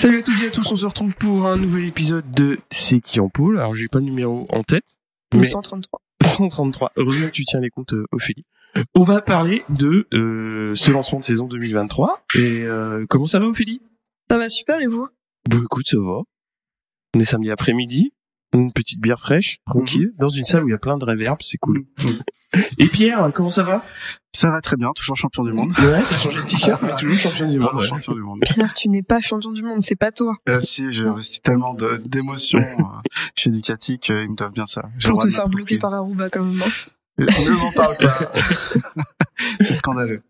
Salut à toutes et à tous, on se retrouve pour un nouvel épisode de C'est qui en pôle. Alors j'ai pas le numéro en tête, mais 133. 133. Heureusement que tu tiens les comptes, euh, Ophélie. On va parler de euh, ce lancement de saison 2023. Et euh, comment ça va, Ophélie? Ça va super et vous? Bah écoute, ça va. On est samedi après-midi, une petite bière fraîche, tranquille, dans une salle où il y a plein de réverb, c'est cool. Et Pierre, comment ça va? Ça va très bien, toujours champion du monde. Ouais, t'as changé de t-shirt, mais toujours champion du monde. Toujours ouais. champion du monde. Pierre, tu n'es pas champion du monde, c'est pas toi. Euh, si, j'ai investi tellement d'émotions euh, chez Ducati qu'ils me doivent bien ça. Pour te faire bloquer par Aruba quand même. hein. Ne m'en parle pas. C'est scandaleux.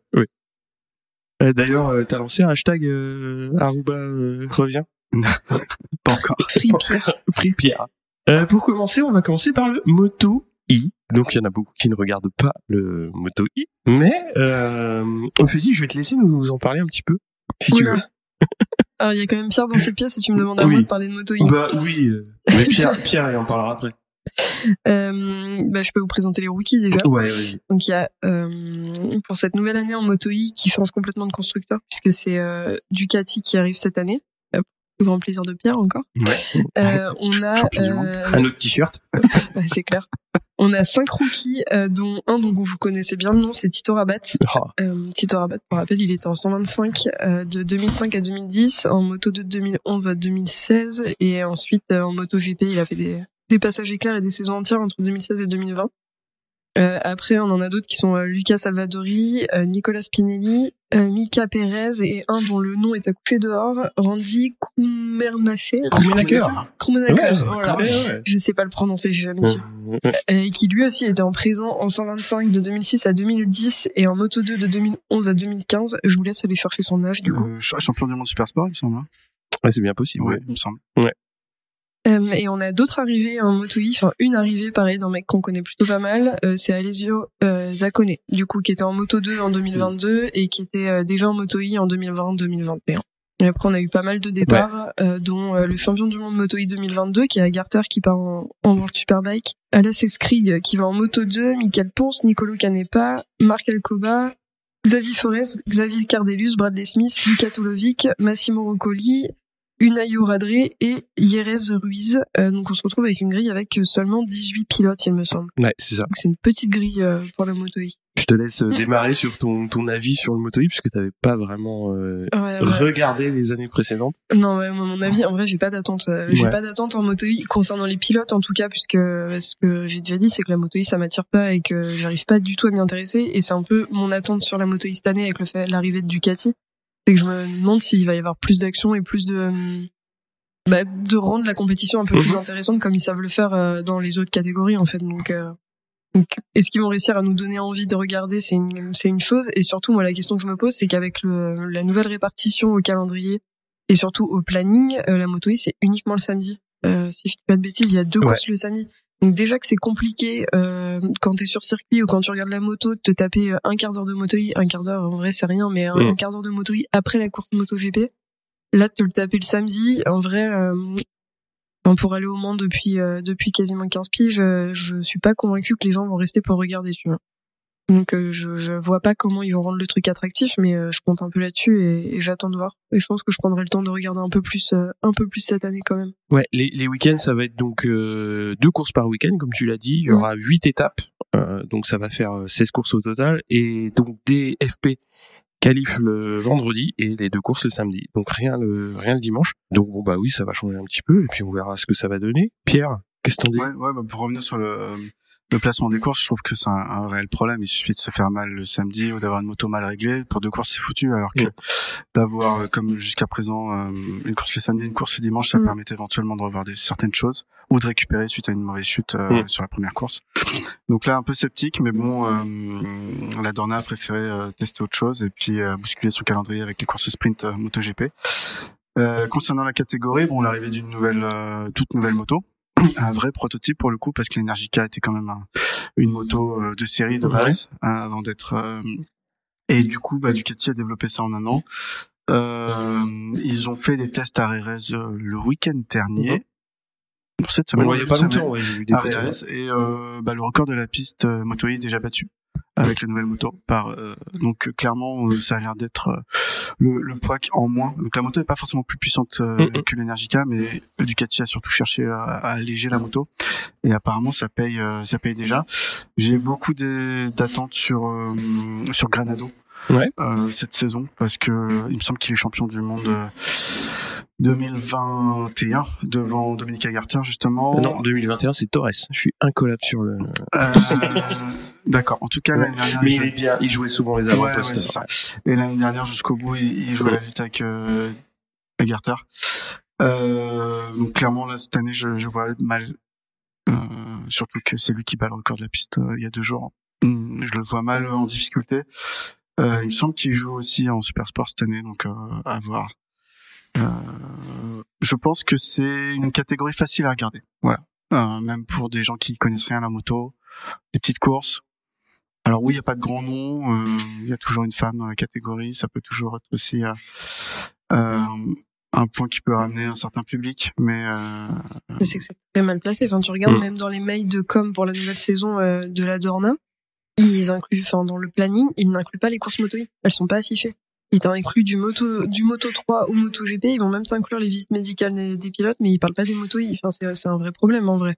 Euh, D'ailleurs, euh, t'as lancé un hashtag euh, Aruba euh, revient? Pas encore. Free Pierre. Free Pierre. Euh, pour commencer, on va commencer par le Moto I. Donc il y en a beaucoup qui ne regardent pas le Moto I, mais euh, Ophélie, je vais te laisser nous en parler un petit peu, si tu veux. Alors il y a quand même Pierre dans cette pièce et tu me demandes à Oui. moi de parler de moto I. Bah oui, euh, mais Pierre, Pierre, il en parlera après. Euh, bah, je peux vous présenter les rookies déjà. Ouais, vas-y. Donc il y a euh, pour cette nouvelle année en moto I qui change complètement de constructeur puisque c'est euh, Ducati qui arrive cette année. Grand plaisir de Pierre encore. Ouais. Euh, on a euh, Un autre t-shirt. ouais, c'est clair. On a cinq rookies, euh, dont un dont vous connaissez bien le nom, c'est Tito Rabat. Ah, Euh, Tito Rabat, pour rappel, il était en 125 euh, de 2005 à 2010, en moto de 2011 à 2016, et ensuite euh, en moto GP, il a fait des, des passages éclairs et des saisons entières entre 2016 et 2020. Euh, après, on en a d'autres qui sont euh, Lucas Salvadori, euh, Nicolas Spinelli, euh, Mika Perez et un dont le nom est à couper dehors, Randy Koumernacher. Koumenaker. Koumenacher, Ouais, voilà. ouais, ouais. Je sais pas le prononcer, j'ai jamais. Euh, Et qui lui aussi était en présent en 125 de 2006 à 2010 et en moto 2 de 2011 à 2015. Je vous laisse aller chercher son âge du coup. Euh, ch- champion du monde super sport, il me semble. hein. Ouais, c'est bien possible. Ouais, ouais. il me semble. Euh, et on a d'autres arrivées en moto I, enfin une arrivée pareil d'un mec qu'on connaît plutôt pas mal, euh, c'est Alessio euh, Zaccone, du coup qui était en moto 2 en 2022 et qui était euh, déjà en moto I en 2020-2021. Et après on a eu pas mal de départs, euh, dont euh, le champion du monde moto I 2022 qui est Agarter qui part en, en World Superbike, Alas Skrig qui va en moto 2, Michael Ponce, Nicolo Canepa, Marc Alcoba, Xavier Forest, Xavier Cardellus, Bradley Smith, Luca Tolovic, Massimo Roccoli, Unai Radre et Jerez Ruiz. Euh, donc on se retrouve avec une grille avec seulement 18 pilotes, il me semble. Ouais, c'est ça. C'est une petite grille euh, pour la moto I. Je te laisse euh, démarrer sur ton, ton avis sur le Moto I, puisque t'avais pas vraiment euh, Ouais, ouais. regardé les années précédentes. Non, ouais, moi, mon avis, en vrai, j'ai pas d'attente. euh, J'ai pas d'attente en moto I concernant les pilotes, en tout cas, puisque ce que j'ai déjà dit, c'est que la moto ça m'attire pas et que j'arrive pas du tout à m'y intéresser. Et c'est un peu mon attente sur la moto cette année avec le fait l'arrivée de Ducati, c'est que je me demande s'il va y avoir plus d'action et plus de euh, bah, de rendre la compétition un peu plus Mhm. intéressante comme ils savent le faire euh, dans les autres catégories en fait. Donc, euh, donc est-ce qu'ils vont réussir à nous donner envie de regarder C'est une c'est une chose. Et surtout, moi, la question que je me pose, c'est qu'avec la nouvelle répartition au calendrier et surtout au planning, euh, la moto I, c'est uniquement le samedi. Euh, si je dis pas de bêtises, il y a deux Ouais. courses le samedi. Donc déjà que c'est compliqué euh, quand t'es sur circuit ou quand tu regardes la moto, de te taper euh, un quart d'heure de moto un quart d'heure en vrai c'est rien, mais un, Mm. un quart d'heure de moto après la course moto GP. Là, de te le taper le samedi, en vrai, euh, pour aller au Mans depuis euh, depuis quasiment 15 piges, euh, je suis pas convaincu que les gens vont rester pour regarder, tu vois. Donc euh, je je vois pas comment ils vont rendre le truc attractif, mais euh, je compte un peu là-dessus et, et j'attends de voir. Et je pense que je prendrai le temps de regarder un peu plus euh, un peu plus cette année quand même. Ouais, les, les week-ends, ça va être donc euh, deux courses par week-end, comme tu l'as dit. Il y aura huit étapes, euh, donc ça va faire euh, 16 courses au total. Et donc des FP qualifent le vendredi et les deux courses le samedi. Donc rien le rien le dimanche. Donc bon bah oui, ça va changer un petit peu et puis on verra ce que ça va donner. Pierre, qu'est-ce que t'en dis? Ouais, ouais, bah, pour revenir sur le, le placement des courses, je trouve que c'est un, un réel problème. Il suffit de se faire mal le samedi ou d'avoir une moto mal réglée. Pour deux courses, c'est foutu. Alors que d'avoir, euh, comme jusqu'à présent, euh, une course le samedi, une course le dimanche, ça Mm. permet éventuellement de revoir des, certaines choses ou de récupérer suite à une mauvaise chute euh, sur la première course. Donc là, un peu sceptique, mais bon, euh, la Dorna a préféré euh, tester autre chose et puis euh, bousculer son calendrier avec les courses sprint euh, MotoGP. Euh, concernant la catégorie, bon, l'arrivée d'une nouvelle, euh, toute nouvelle moto. Un vrai prototype pour le coup parce que l'Energica était quand même un- une moto euh, de série de base hein, avant d'être euh, et du coup bah Ducati a développé ça en un an. Euh, ils ont fait des tests à euh, le week-end dernier. Pour cette semaine le voyait pas cette longtemps, ouais, j'ai vu des photos. Et euh, bah, le record de la piste euh, Moto est déjà battu avec la nouvelle moto par euh, donc euh, clairement euh, ça a l'air d'être le, le poids en moins donc la moto est pas forcément plus puissante euh, Mhm. que l'Energica mais Ducati a surtout cherché à, à alléger la moto et apparemment ça paye ça paye déjà j'ai beaucoup d'attentes sur euh, sur Granado Ouais. euh, cette saison parce que il me semble qu'il est champion du monde euh, 2021 devant Dominique Agartien justement Non, 2021, c'est Torres. Je suis incollable sur le. Euh, D'accord. En tout cas, Ouais. l'année dernière, Mais il est jouait- bien. Il jouait souvent les Ouais, avant-postes. ouais, ça. Et l'année dernière, jusqu'au bout, il, il jouait la lutte avec euh, Agartha. Euh, donc clairement, là, cette année, je, je vois mal. Euh, surtout que c'est lui qui bat le record de la piste euh, il y a deux jours. Hum, Je le vois mal en difficulté. Euh, il me semble qu'il joue aussi en super sport cette année, donc euh, à voir. Euh, je pense que c'est une catégorie facile à regarder. Voilà. Euh, même pour des gens qui connaissent rien à la moto, des petites courses. Alors oui, il n'y a pas de grand nom. euh, Il y a toujours une femme dans la catégorie. Ça peut toujours être aussi euh, euh, un point qui peut ramener un certain public. Mais euh, Mais c'est que c'est très mal placé. Enfin, tu regardes Mm. même dans les mails de com pour la nouvelle saison euh, de la Dorna, ils incluent, enfin, dans le planning, ils n'incluent pas les courses moto I. Elles sont pas affichées. Ils t'incluent du moto, du moto 3 au moto GP. Ils vont même t'inclure les visites médicales des, des pilotes, mais ils parlent pas des moto I. Enfin, c'est, c'est un vrai problème, en vrai.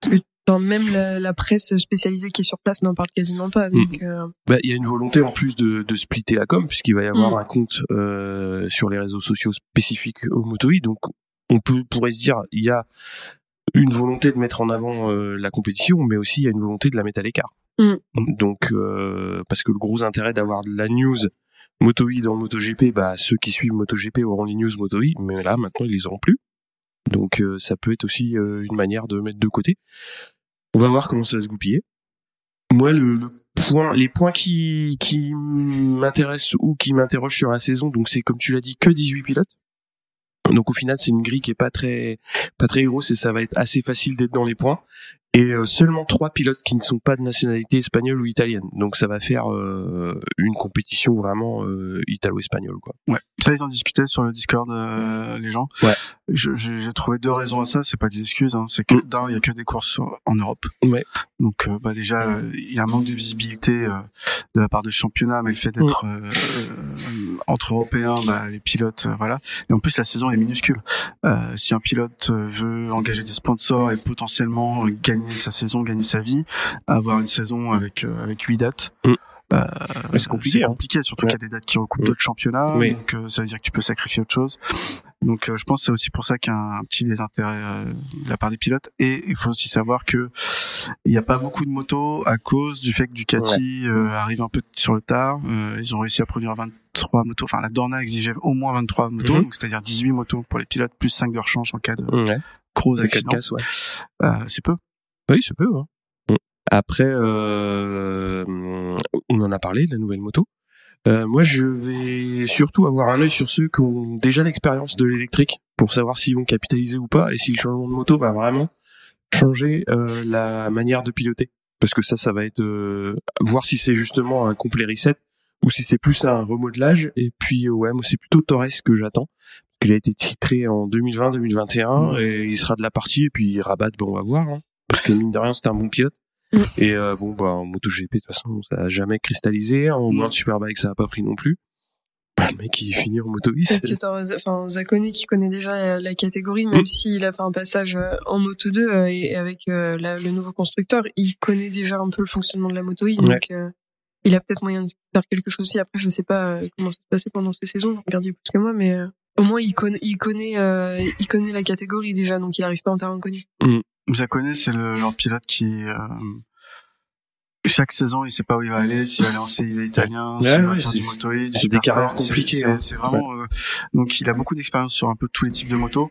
Parce que, enfin, même la, la presse spécialisée qui est sur place n'en parle quasiment pas. Donc, euh, Bah, il y a une volonté en plus de, de splitter la com puisqu'il va y avoir Mm. un compte euh, sur les réseaux sociaux spécifiques au Moto E. Donc on peut pourrait se dire il y a une volonté de mettre en avant euh, la compétition, mais aussi il y a une volonté de la mettre à l'écart. Mm. Donc euh, parce que le gros intérêt d'avoir de la news Moto E dans MotoGP, bah ceux qui suivent MotoGP auront les news Moto E, mais là maintenant ils les auront plus. Donc euh, ça peut être aussi euh, une manière de mettre de côté. On va voir comment ça va se goupiller. Moi, le, le point, les points qui, qui m'intéressent ou qui m'interrogent sur la saison, donc c'est comme tu l'as dit, que 18 pilotes. Donc au final, c'est une grille qui est pas très, pas très grosse et ça va être assez facile d'être dans les points. Et euh, seulement trois pilotes qui ne sont pas de nationalité espagnole ou italienne. Donc ça va faire euh, une compétition vraiment euh, italo-espagnole, quoi. ouais, ça ils en discutaient sur le Discord euh, les gens. Ouais. J'ai trouvé deux raisons à ça. C'est pas des excuses. Hein, c'est que Mm. d'un, il y a que des courses en Europe. Ouais. Donc euh, bah déjà, euh, il y a un manque de visibilité euh, de la part des championnats, mais le fait d'être euh, euh, entre Européens, bah, les pilotes, voilà. Et en plus, la saison est minuscule. Euh, si un pilote veut engager des sponsors et potentiellement euh, gagner sa saison, gagner sa vie, avoir une saison avec euh, avec huit dates. Mm. euh, c'est compliqué, hein. compliqué, surtout Ouais. qu'il y a des dates qui recoupent Mm. d'autres championnats, Oui. donc euh, ça veut dire que tu peux sacrifier autre chose. Donc euh, je pense que c'est aussi pour ça qu'il y a un petit désintérêt euh, de la part des pilotes. Et il faut aussi savoir que il n'y a pas beaucoup de motos à cause du fait que Ducati euh, arrive un peu sur le tard. Euh, ils ont réussi à produire 23 motos. Enfin, la Dorna exigeait au moins 23 motos, Mhm. donc c'est-à-dire 18 motos pour les pilotes, plus 5 de rechange en cas de Ouais. gros accident. ouais. Euh, c'est peu. Oui, ça peut. Hein. Après, euh, on en a parlé de la nouvelle moto. Euh, moi, je vais surtout avoir un œil sur ceux qui ont déjà l'expérience de l'électrique pour savoir s'ils vont capitaliser ou pas et si le changement de moto va vraiment changer euh, la manière de piloter. Parce que ça, ça va être euh, voir si c'est justement un complet reset ou si c'est plus un remodelage. Et puis, euh, ouais, moi, c'est plutôt Torres que j'attends. Qu'il a été titré en 2020-2021 et il sera de la partie. Et puis, Rabat, bon, on va voir. Hein que mine de rien c'était un bon pilote Mm. et euh, bon bah en MotoGP de toute façon ça a jamais cristallisé en Mm. World Superbike ça a pas pris non plus bah, le mec il finit en Moto 8 Parce que enfin, qui connaît déjà la, catégorie, même Mm. s'il a fait un passage euh, en Moto 2 euh, et avec euh, la- le nouveau constructeur, il connaît déjà un peu le fonctionnement de la Moto I, Ouais. donc euh, il a peut-être moyen de faire quelque chose aussi. Après, je sais pas comment ça se passait pendant ces saisons, vous regardiez plus que moi, mais euh, au moins il connaît, il connaît, euh, il connaît la catégorie déjà, donc il arrive pas en terrain inconnu. Zakone, c'est le genre de pilote qui euh, chaque saison, il sait pas où il va aller, s'il va aller en CIV italien, Ouais, s'il va ouais, faire du moto E, du c'est des carrières compliquées, C'est hein. vraiment euh, donc il a beaucoup d'expérience sur un peu tous les types de motos,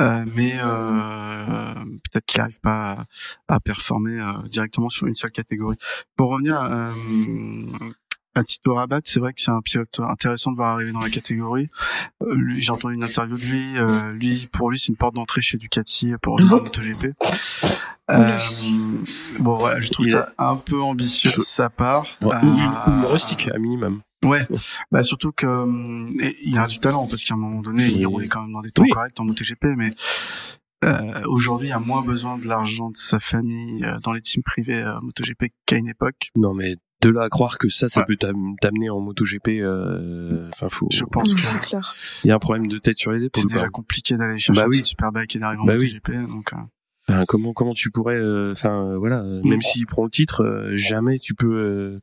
euh, mais euh, peut-être qu'il n'arrive pas à, à performer euh, directement sur une seule catégorie. Pour revenir euh, à Tito Rabat, c'est vrai que c'est un pilote intéressant de voir arriver dans la catégorie. Euh, lui, j'ai entendu une interview de lui. euh, lui, pour lui, c'est une porte d'entrée chez Ducati pour en MotoGP. Euh, bon, voilà, je trouve Il ça un peu ambitieux de sa part. Ouais, Euh, rustique, à minimum. Ouais, bah surtout que et il a du talent parce qu'à un moment donné, il roulait quand même dans des temps Oui. corrects en MotoGP, mais euh, aujourd'hui, il a moins besoin de l'argent de sa famille euh, dans les teams privés euh, MotoGP qu'à une époque. Non, mais de là à croire que ça, ça Ouais. peut t'am- t'amener en MotoGP, euh, faut, Je pense Oui, que c'est clair. il y a un problème de tête sur les épaules. c'est déjà compliqué d'aller chercher Bah un oui. superbike et d'arriver en Bah oui. MotoGP, donc euh, comment comment tu pourrais euh, enfin euh, voilà euh, Mm. même s'il prend le titre euh, jamais tu peux euh,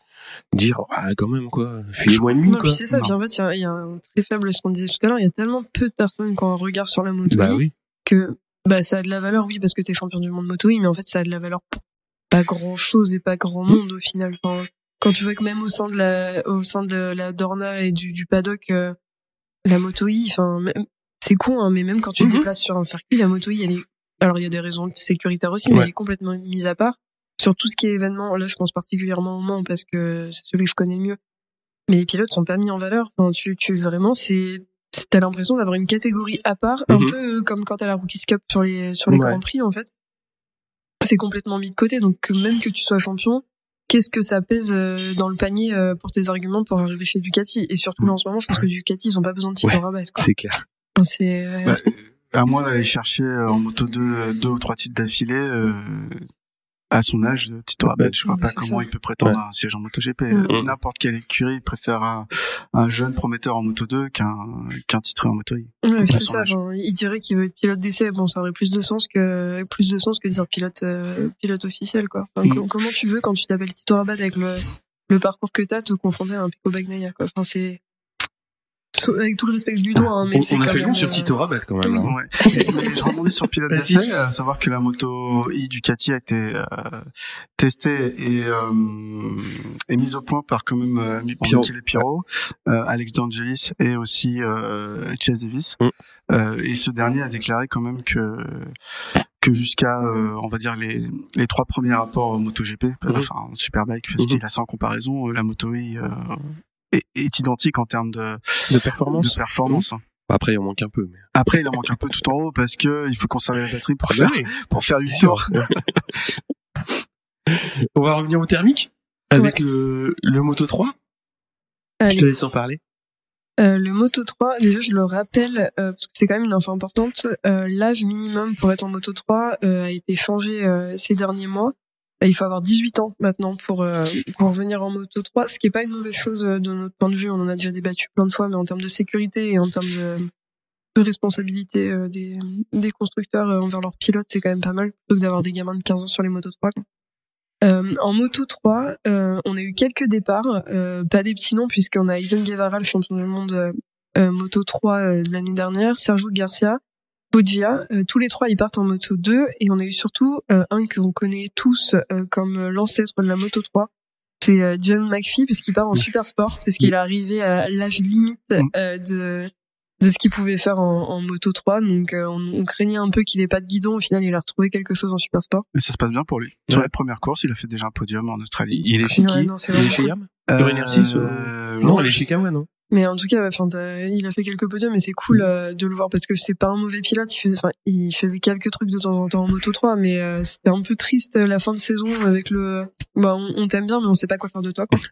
dire ah quand même quoi filez-moi une mine quoi c'est ça. Non. Puis en fait, il y a, il y a un très faible, ce qu'on disait tout à l'heure, il y a tellement peu de personnes qui ont un regard sur la moto bah oui que bah ça a de la valeur, oui, parce que t'es champion du monde moto mais en fait, ça a de la valeur pour pas grand chose et pas grand monde au final. Enfin, quand tu vois que même au sein de la, au sein de la Dorna et du, du paddock, euh, la moto enfin, même- c'est con, hein, mais même quand tu te Mhm. déplaces sur un circuit, la moto elle est, alors il y a des raisons sécuritaires aussi, mais elle est complètement mise à part. Sur tout ce qui est événement, là, je pense particulièrement au Mans parce que c'est celui que je connais le mieux. Mais les pilotes sont pas mis en valeur. Enfin, tu, tu vraiment, c'est, t'as l'impression d'avoir une catégorie à part, un Mhm. peu euh, comme quand t'as la Rookies Cup sur les sur les Ouais. grands prix en fait. C'est complètement mis de côté. Donc que même que tu sois champion, qu'est-ce que ça pèse euh, dans le panier euh, pour tes arguments pour arriver chez Ducati Et surtout là en ce moment, je pense que Ducati ils ont pas besoin de titre Ouais. Quoi. c'est clair c'est euh, Ouais. à moins d'aller chercher euh, en Moto 2 euh, deux ou trois titres d'affilée. euh, à son âge, Tito Rabat, je vois Ouais, pas comment ça. il peut prétendre Ouais. à un siège en MotoGP. Mm. Euh, N'importe quelle écurie préfère un, un jeune prometteur en Moto 2 qu'un qu'un titré en Moto I. Ouais, c'est ça. enfin, il dirait qu'il veut être pilote d'essai. Bon, ça aurait plus de sens que plus de sens que de dire pilote euh, pilote officiel, quoi. Enfin, Mm. co- comment tu veux quand tu t'appelles Tito Rabat avec le le parcours que t'as te confronter à un Pico Bagnaia, quoi. Enfin, c'est avec tout le respect que je lui dois, hein, mais on, c'est on a fait coup sur euh, Tito Rabat quand même hein. Ouais. Et- mais je rebondis sur pilote d'essai, à savoir que la moto i Ducati a été euh, testée et, euh, et mise au point par quand même euh. Michele Pirro, euh, Alex D'Angelis et aussi euh, Chase Davis. Mm. Euh, et ce dernier a déclaré quand même que que jusqu'à euh, on va dire les les trois premiers rapports MotoGP, Mhm. enfin en Superbike, parce Mhm. qu'il a ça en comparaison, euh, la moto i euh, est, est identique en termes de, de performance de performance. après il en manque un peu mais Après, il en manque un peu tout en haut parce que il faut conserver la batterie pour Ah bah faire oui. pour faire du tour. on va revenir au thermique avec le le Moto 3 je te laisse en parler Euh, le Moto 3, déjà je le rappelle euh, parce que c'est quand même une info importante. euh, L'âge minimum pour être en Moto 3 euh, a été changé euh, ces derniers mois. Euh, Il faut avoir 18 ans maintenant pour euh, pour venir en Moto 3, ce qui est pas une mauvaise chose euh, de notre point de vue. On en a déjà débattu plein de fois, mais en termes de sécurité et en termes de, responsabilité euh, des, des constructeurs envers leurs pilotes, c'est quand même pas mal plutôt que d'avoir des gamins de 15 ans sur les Moto 3. quoi. Euh, en Moto 3, euh, on a eu quelques départs, euh, pas des petits noms puisqu'on a Isen Guevara, le champion du monde Moto 3 euh, de l'année dernière, Sergio Garcia, Foggia, euh, tous les trois ils partent en Moto 2 et on a eu surtout euh, un que on connaît tous euh, comme l'ancêtre de la Moto 3. C'est euh, John McPhee puisqu'il part en super sport parce qu'il est arrivé à l'âge limite de de ce qu'il pouvait faire en, en Moto 3 donc euh, on, on craignait un peu qu'il ait pas de guidon au final il a retrouvé quelque chose en super sport. Et ça se passe bien pour lui. Sur Ouais. les premières courses, il a fait déjà un podium en Australie. il est chez Ouais, qui non, c'est il est chez. Yam Euh, euh, non il est chez Kawa non Mais en tout cas, enfin, il a fait quelques podiums et c'est cool euh, de le voir parce que c'est pas un mauvais pilote. Il faisait, enfin, il faisait quelques trucs de temps en temps en Moto 3, mais euh, c'était un peu triste euh, la fin de saison avec le. Bah, on, on t'aime bien, mais on sait pas quoi faire de toi. Quoi.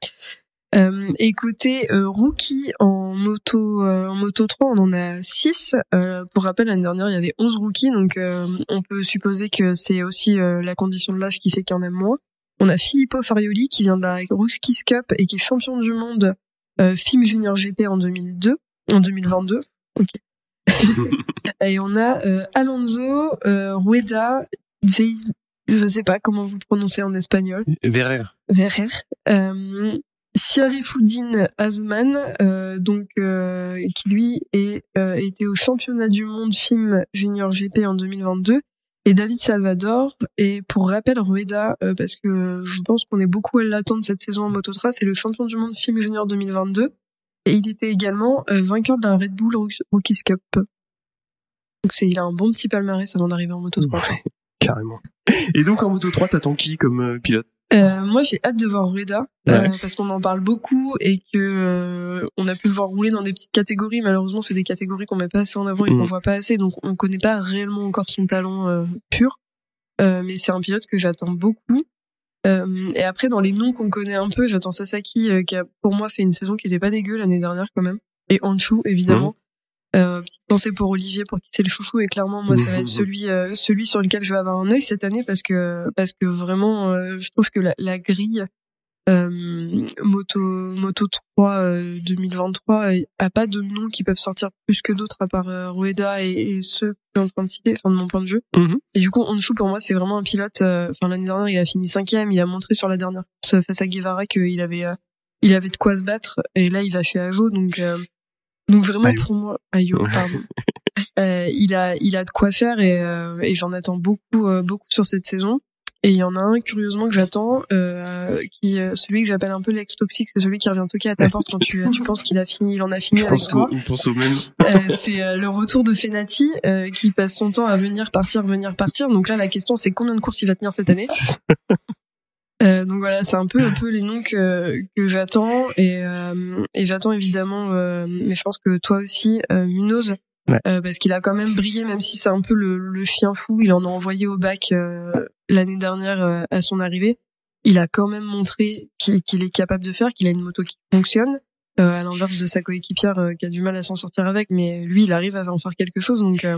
Euh, et côté euh, rookie en moto euh, en moto 3, on en a 6. Euh, pour rappel, l'année dernière, il y avait 11 rookies, donc euh, on peut supposer que c'est aussi euh, la condition de l'âge qui fait qu'il y en a moins. On a Filippo Farioli qui vient de la Rookies Cup et qui est champion du monde euh, FIM Junior GP en 2002, en 2022. Ok. et on a euh, Alonso euh, Rueda, Ve- je sais pas comment vous prononcez en espagnol, Verrer Verrer, euh, Sharifuddin Azman, euh, donc euh, qui lui est euh, était au championnat du monde FIM Junior GP en 2022 et David Salvador. Et pour rappel Rueda euh, parce que je pense qu'on est beaucoup à l'attendre cette saison en Moto 3 c'est le champion du monde FIM Junior 2022 et il était également euh, vainqueur d'un Red Bull Rook- Rookies Cup. Donc c'est il a un bon petit palmarès avant d'arriver en Moto 3 Ouais, carrément. Et donc en Moto 3, t'attends qui comme euh, pilote? Euh, moi, j'ai hâte de voir Rueda Ouais. parce qu'on en parle beaucoup et que euh, on a pu le voir rouler dans des petites catégories. Malheureusement, c'est des catégories qu'on met pas assez en avant et qu'on Mm. voit pas assez, donc on connaît pas réellement encore son talent euh, pur. Euh, mais c'est un pilote que j'attends beaucoup. Euh, et après, dans les noms qu'on connaît un peu, j'attends Sasaki euh, qui a pour moi fait une saison qui était pas dégueu l'année dernière quand même. Et Anshu évidemment. Euh, petite pensée pour Olivier pour qui c'est le chouchou et clairement moi ça va être celui euh, celui sur lequel je vais avoir un œil cette année parce que parce que vraiment euh, je trouve que la, la grille euh, moto moto 3 euh, 2023 euh, a pas de noms qui peuvent sortir plus que d'autres à part euh, Rueda et, et ceux que je suis en train de citer enfin de mon point de vue. Mhm. et du coup Onshu pour moi c'est vraiment un pilote euh, enfin l'année dernière il a fini cinquième. Il a montré sur la dernière course face à Guevara qu'il avait euh, il avait de quoi se battre. Et là il va chez Ajo donc euh, donc vraiment Ayo. pour moi Ayo pardon. Euh, il a il a de quoi faire et, euh, et j'en attends beaucoup euh, beaucoup sur cette saison. Et il y en a un curieusement que j'attends euh, qui euh, celui que j'appelle un peu l'ex toxique c'est celui qui revient toquer à ta porte quand tu tu penses qu'il a fini il en a fini Je avec pense toi. on pense au même. euh, c'est euh, le retour de Fenati euh, qui passe son temps à venir partir venir partir. Donc là la question c'est combien de courses il va tenir cette année? Euh, donc voilà, c'est un peu un peu les noms que que j'attends et euh, et j'attends évidemment, euh, mais je pense que toi aussi, euh, Munoz, Ouais. euh, parce qu'il a quand même brillé, même si c'est un peu le, le chien fou. Il en a envoyé au bac euh, l'année dernière euh, à son arrivée. Il a quand même montré qu'il est capable de faire, qu'il a une moto qui fonctionne. euh, à l'inverse de sa coéquipière euh, qui a du mal à s'en sortir avec, mais lui, il arrive à en faire quelque chose. Donc, euh,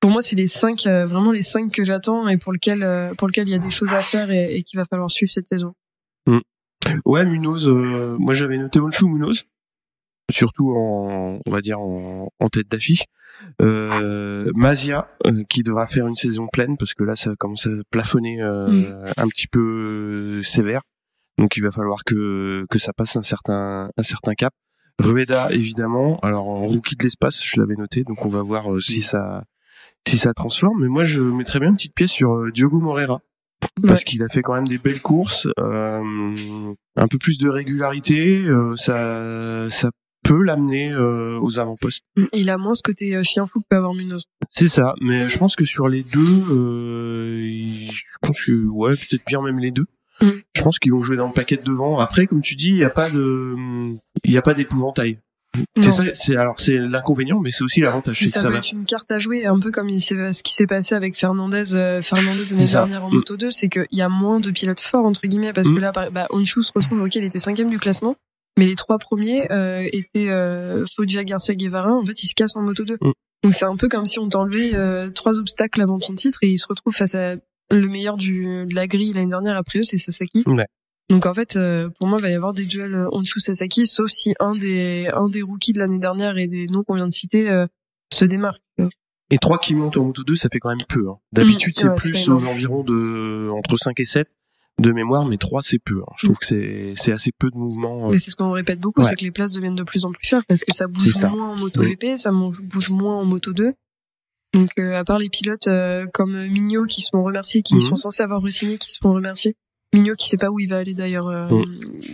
pour moi, c'est les cinq, euh, vraiment les cinq que j'attends et pour lequel, euh, pour lequel il y a des choses à faire et, et qu'il va falloir suivre cette saison. Ouais, Munoz, euh, moi j'avais noté Onshu Munoz, surtout en, on va dire en, en tête d'affiche. Euh, Mazia, euh, qui devra faire une saison pleine parce que là ça commence à plafonner euh, un petit peu euh, sévère. Donc il va falloir que que ça passe un certain un certain cap. Rueda évidemment. Alors en rookie de l'espace, je l'avais noté, donc on va voir si ça si ça transforme. Mais moi je mettrais bien une petite pièce sur euh, Diogo Moreira parce Ouais. qu'il a fait quand même des belles courses, euh, un peu plus de régularité, euh, ça ça peut l'amener euh, aux avant-postes. Il a moins ce côté chien fou que peut avoir Munoz. C'est ça, mais je pense que sur les deux, je pense que ouais, peut-être bien même les deux. Mm. Je pense qu'ils vont jouer dans le paquet de devant. Après, comme tu dis, il y a pas de, il a pas d'épouvantail. C'est ça, c'est alors c'est l'inconvénient, mais c'est aussi l'avantage, ça, ça peut va. être une carte à jouer, un peu comme il ce qui s'est passé avec Fernandez, euh, Fernandez l'année dernière en Mm. Moto 2, c'est qu'il y a moins de pilotes forts entre guillemets parce Mm. que là, par- bah, se retrouve, ok, il était cinquième du classement, mais les trois premiers euh, étaient euh, Foggia, Garcia, Guevara. En fait, ils se cassent en Moto 2. Mm. Donc c'est un peu comme si on t'enlevait euh, trois obstacles avant ton titre et il se retrouve face à le meilleur du de la grille l'année dernière après eux, c'est Sasaki. Ouais. Donc en fait, euh, pour moi, il va y avoir des duels euh, Onshu Sasaki, sauf si un des un des rookies de l'année dernière et des noms qu'on vient de citer euh, se démarque. Et trois qui montent en moto 2, ça fait quand même peu. hein. D'habitude, Mm, c'est ouais, plus aux environs de entre 5 et 7 de mémoire, mais 3 c'est peu. hein. Je trouve que c'est c'est assez peu de mouvements. euh. Mais c'est ce qu'on répète beaucoup, Ouais. c'est que les places deviennent de plus en plus chères parce que ça bouge ça. moins en moto. GP, ça bouge moins en moto 2. Donc euh, à part les pilotes euh, comme Mignot qui sont remerciés, qui Mhm. sont censés avoir re-signé, qui se font remercier. Mignot qui sait pas où il va aller d'ailleurs. euh, Mm.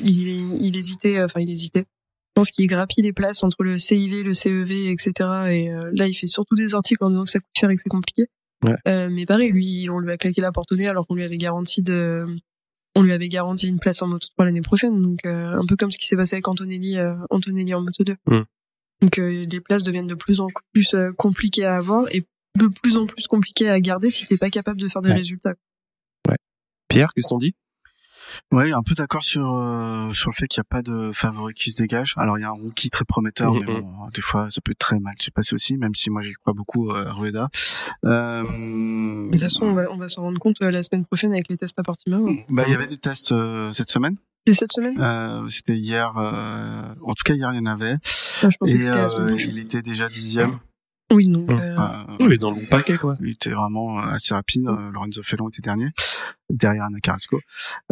il, il hésitait, enfin il hésitait. Je pense qu'il grappille les places entre le CIV, le CEV, etc. Et euh, là, il fait surtout des articles en disant que ça coûte cher et que c'est compliqué. Ouais. Euh, mais pareil, lui, on lui a claqué la porte au nez alors qu'on lui avait garanti de, on lui avait garanti une place en moto 3 l'année prochaine. Donc euh, un peu comme ce qui s'est passé avec Antonelli, euh, Antonelli en moto 2. Mm. Donc euh, les places deviennent de plus en plus euh, compliquées à avoir et de plus en plus compliquées à garder si t'es pas capable de faire des Ouais. résultats. Pierre, qu'est-ce qu'on dit Ouais, un peu d'accord sur euh, sur le fait qu'il n'y a pas de favori qui se dégage. Alors il y a un rookie très prometteur, mais bon, des fois ça peut très mal se passer aussi, même si moi j'y crois beaucoup euh, à Rueda. Euh, De toute façon, on va, on va s'en rendre compte euh, la semaine prochaine avec les tests à Portimao. bah il y avait des tests euh, cette semaine. C'est cette semaine? Euh, c'était hier. euh, en tout cas hier il y en avait. Moi, Je pensais Et que c'était la semaine euh, prochaine. il était déjà dixième. Oui, donc. Mm. euh, Euh, Oui, dans le bon paquet quoi. Il était vraiment euh, assez rapide. Euh, Lorenzo Felon était dernier, derrière Anna Carrasco.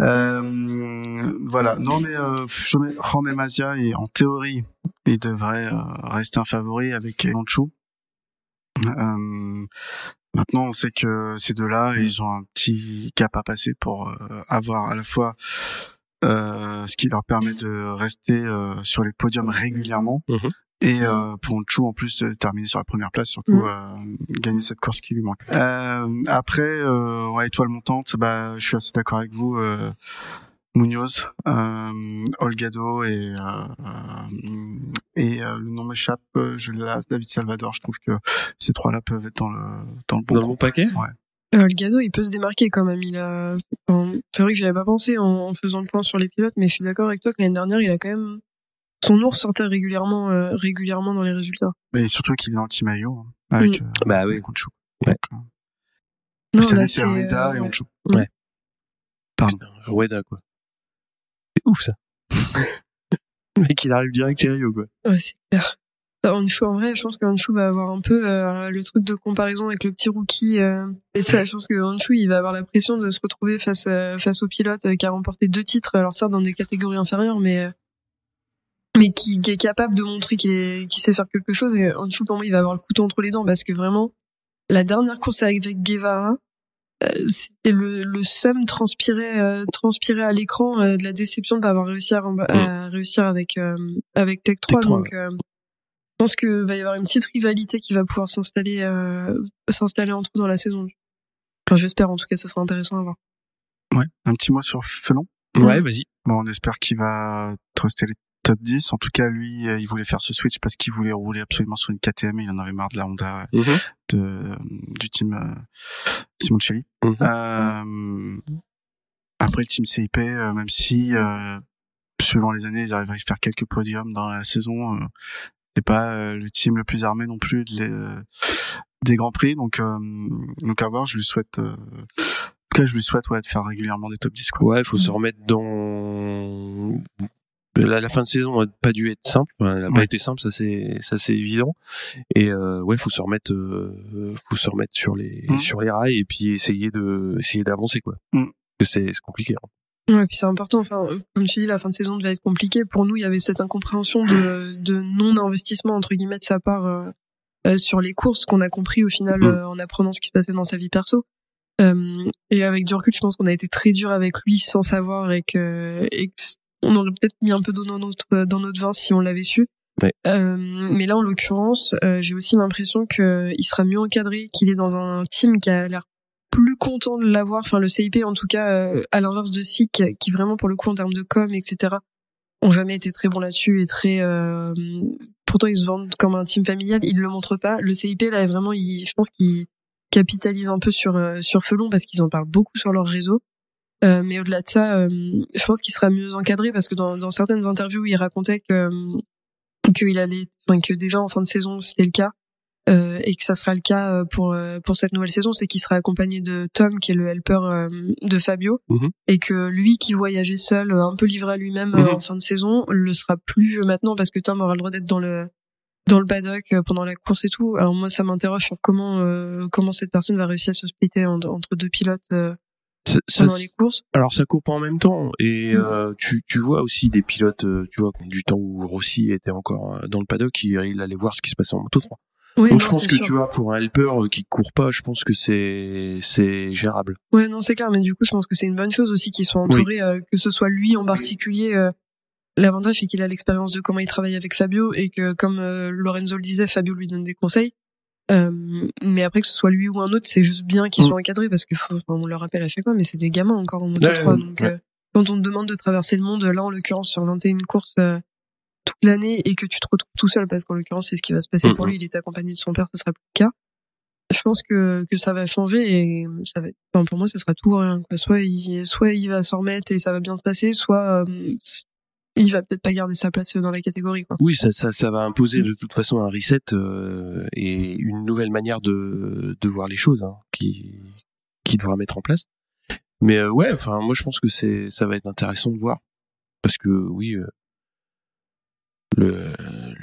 Euh, voilà. Non, mais euh, Juan Mazia et en théorie, il devrait euh, rester un favori avec Lancho. Euh, maintenant, on sait que ces deux-là, ils ont un petit cap à passer pour euh, avoir à la fois euh, ce qui leur permet de rester euh, sur les podiums régulièrement Mhm. Et euh, pour Onchu en plus euh, terminer sur la première place surtout Mm. euh, gagner cette course qui lui manque euh, après euh, ouais étoile montante bah je suis assez d'accord avec vous euh, Munoz euh, Olgado et et euh, le nom m'échappe je l'ai David Salvador je trouve que ces trois là peuvent être dans le dans le bon Dans le bon paquet Euh, le Gado, il peut se démarquer quand même. Il a, enfin, c'est vrai que j'y avais pas pensé en, en faisant le point sur les pilotes, mais je suis d'accord avec toi que l'année dernière, il a quand même son ours sortait régulièrement, euh, régulièrement dans les résultats. et surtout qu'il est dans le team Ayo hein, avec Mm. euh, Bah oui. Ouais. Donc, euh, Non, cette là, année, c'est c'est, Rida euh, et Onchu Rueda, quoi. C'est ouf, ça. Le mec, il arrive direct chez Rio, quoi. Ouais, c'est clair. Honshu, en vrai, je pense que Honshu va avoir un peu euh, le truc de comparaison avec le petit rookie. euh, et ça, je pense que il va avoir la pression de se retrouver face euh, face au pilote euh, qui a remporté deux titres, alors ça dans des catégories inférieures, mais euh, mais qui, qui est capable de montrer qu'il est qu'il sait faire quelque chose. Et Honshu, pour moi, il va avoir le couteau entre les dents parce que vraiment, la dernière course avec Guevara, euh, c'était le, le seum transpiré euh, transpiré à l'écran euh, de la déception d'avoir réussi à, à réussir avec euh, avec Tech 3 Tech 3, donc euh, je pense que va y avoir une petite rivalité qui va pouvoir s'installer euh, s'installer entre eux dans la saison. Enfin, j'espère en tout cas ça sera intéressant à voir. ouais un petit mot sur Felon? Ouais, vas-y. Bon, on espère qu'il va truster les top 10. En tout cas, lui, euh, il voulait faire ce switch parce qu'il voulait rouler absolument sur une KTM. Il en avait marre de la Honda Mhm. de, euh, du team euh, Simoncelli. Mhm. Euh, après le team CIP, euh, même si euh, suivant les années, ils arrivent à faire quelques podiums dans la saison, euh, c'est pas euh, le team le plus armé non plus de les- des grands prix. Donc, euh, donc à voir. Je lui souhaite. euh, en tout cas, je lui souhaite ouais, de faire régulièrement des top 10. Quoi. Ouais, il faut se remettre dans la, la fin de saison a pas dû être simple, elle a pas été simple, ça c'est ça c'est évident. Et euh, ouais, faut se remettre, euh, faut se remettre sur les Mhm. sur les rails et puis essayer de essayer d'avancer quoi. Mhm. Parce que c'est compliqué. hein. Ouais, puis c'est important. Enfin, comme tu dis, la fin de saison devait être compliquée. Pour nous, il y avait cette incompréhension de, de non-investissement entre guillemets de sa part euh, euh, sur les courses qu'on a compris au final euh, en apprenant ce qui se passait dans sa vie perso. Euh, et avec du recul, je pense qu'on a été très dur avec lui sans savoir et que, et que on aurait peut-être mis un peu d'eau dans notre dans notre vin si on l'avait su. Ouais. Euh, mais là, en l'occurrence, euh, j'ai aussi l'impression qu'il sera mieux encadré, qu'il est dans un team qui a l'air plus content de l'avoir. Enfin, le CIP, en tout cas, euh, à l'inverse de SIC, qui vraiment, pour le coup, en termes de com, etc., ont jamais été très bons là-dessus et très. euh, pourtant, ils se vendent comme un team familial. Ils le montrent pas. Le CIP, là, vraiment, il, je pense qu'ils capitalisent un peu sur euh, sur Felon parce qu'ils en parlent beaucoup sur leur réseau. Euh, mais au-delà de ça, euh, je pense qu'il sera mieux encadré parce que dans, dans certaines interviews, il racontait que euh, qu'il allait, enfin que déjà en fin de saison c'était le cas euh, et que ça sera le cas pour pour cette nouvelle saison, c'est qu'il sera accompagné de Tom qui est le helper de Fabio Mhm. et que lui qui voyageait seul, un peu livré à lui-même Mhm. en fin de saison, le sera plus maintenant parce que Tom aura le droit d'être dans le dans le paddock pendant la course et tout. Alors moi ça m'interroge sur comment euh, comment cette personne va réussir à se splitter en- entre deux pilotes euh, Ça- ça- pendant les courses. alors ça court pas en même temps et Mhm. euh, tu tu vois aussi des pilotes, euh, tu vois, du temps où Rossi était encore euh, dans le paddock, il, il allait voir ce qui se passait en moto 3. Ouais, Donc non, je pense que sûr. tu vois pour un helper euh, qui court pas, je pense que c'est c'est gérable. Ouais, non, c'est clair, mais du coup, je pense que c'est une bonne chose aussi qu'ils soient entourés, euh, que ce soit lui en particulier. euh, L'avantage, c'est qu'il a l'expérience de comment il travaille avec Fabio et que, comme Lorenzo le disait, Fabio lui donne des conseils. Euh, mais après, que ce soit lui ou un autre, c'est juste bien qu'ils Mm. soient encadrés parce que faut, on le rappelle à chaque fois, mais c'est des gamins encore en moto Ouais, 3. ouais, donc, ouais. euh, quand on te demande de traverser le monde, là, en l'occurrence, sur 21 courses euh, toute l'année et que tu te retrouves tout seul parce qu'en l'occurrence, c'est ce qui va se passer Mm, pour mm. lui, il est accompagné de son père, ça sera plus le cas je pense que que ça va changer et ça va enfin, pour moi ça sera tout ou rien quoi soit il soit il va s'en remettre et ça va bien se passer soit euh, il va peut-être pas garder sa place dans la catégorie quoi Oui, ça, ça, ça va imposer de toute façon un reset euh, et une nouvelle manière de, de voir les choses hein, qui, qui devra mettre en place. Mais euh, ouais, enfin moi je pense que c'est ça va être intéressant de voir parce que oui, euh, le,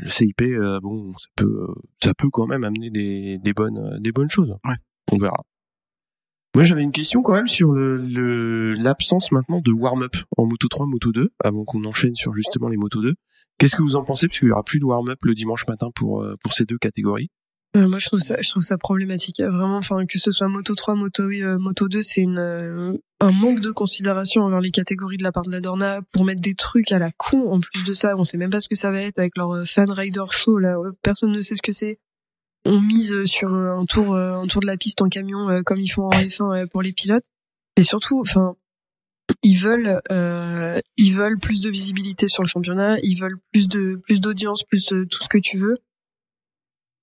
le CIP, euh, bon, ça peut ça peut quand même amener des, des bonnes des bonnes choses. Ouais. On verra. Moi, j'avais une question quand même sur le l'absence maintenant de warm-up en Moto 3, Moto 2, avant qu'on enchaîne sur justement les Moto 2. Qu'est-ce que vous en pensez? Parce qu'il y aura plus de warm-up le dimanche matin pour euh, pour ces deux catégories. Euh, moi, je trouve ça, je trouve ça problématique. Vraiment, enfin, que ce soit Moto 3, Moto, euh, Moto 2, c'est euh, un manque de considération envers les catégories de la part de la Dorna pour mettre des trucs à la con. En plus de ça, on sait même pas ce que ça va être avec leur euh, fan rider show, là. Personne ne sait ce que c'est. On mise sur un tour, euh, un tour de la piste en camion, euh, comme ils font en F1 euh, pour les pilotes. Mais surtout, enfin, ils veulent, euh, ils veulent plus de visibilité sur le championnat, ils veulent plus de, plus d'audience, plus de tout ce que tu veux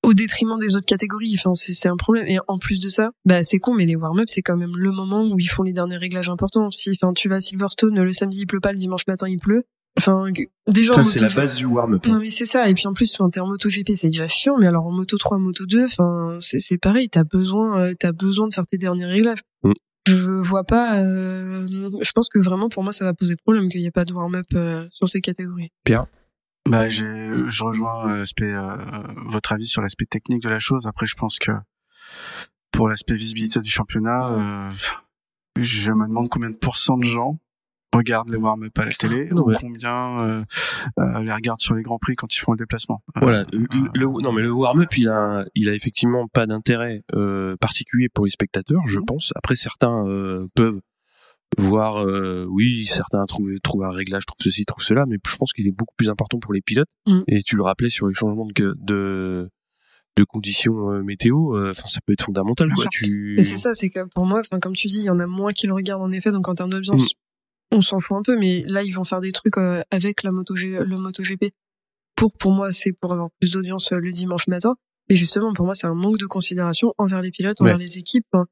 au détriment des autres catégories. Enfin, c'est c'est un problème. Et en plus de ça, bah c'est con, mais les warm-up c'est quand même le moment où ils font les derniers réglages importants. Si, enfin, tu vas à Silverstone, le samedi il pleut pas, le dimanche matin il pleut. Enfin, déjà. Ça, en c'est la base du warm-up. Non mais c'est ça. Et puis en plus, en moto GP, c'est déjà chiant. Mais alors en moto 3, moto 2, enfin, c'est c'est pareil. T'as besoin, euh, t'as besoin de faire tes derniers réglages. Mm. Je vois pas. euh, je pense que vraiment pour moi ça va poser problème qu'il n'y ait pas de warm-up euh, sur ces catégories. Bah, j'ai, je rejoins euh, l'aspect, euh, votre avis sur l'aspect technique de la chose. Après, je pense que pour l'aspect visibilité du championnat, euh, je me demande combien de pourcents de gens regardent les warm-up à la télé Non, ou mais- combien euh, euh, les regardent sur les grands prix quand ils font le déplacement. Euh, Voilà. Le, le- non, mais le warm-up, il a, il a effectivement pas d'intérêt euh, particulier pour les spectateurs, je pense. Après, certains euh, peuvent voir, euh, oui, certains trouvent, trouvent un réglage, trouvent ceci, trouvent cela, mais je pense qu'il est beaucoup plus important pour les pilotes. Mm. Et tu le rappelais sur les changements de, de, de conditions euh, météo, euh, enfin, ça peut être fondamental. Quoi. Tu... Et c'est ça, c'est que pour moi, enfin comme tu dis, il y en a moins qui le regardent en effet, donc en termes d'audience, on s'en fout un peu, mais là ils vont faire des trucs euh, avec la moto G- le MotoGP. Pour pour moi, c'est pour avoir plus d'audience euh, le dimanche matin. Et justement, pour moi, c'est un manque de considération envers les pilotes, envers Ouais. les équipes. Enfin,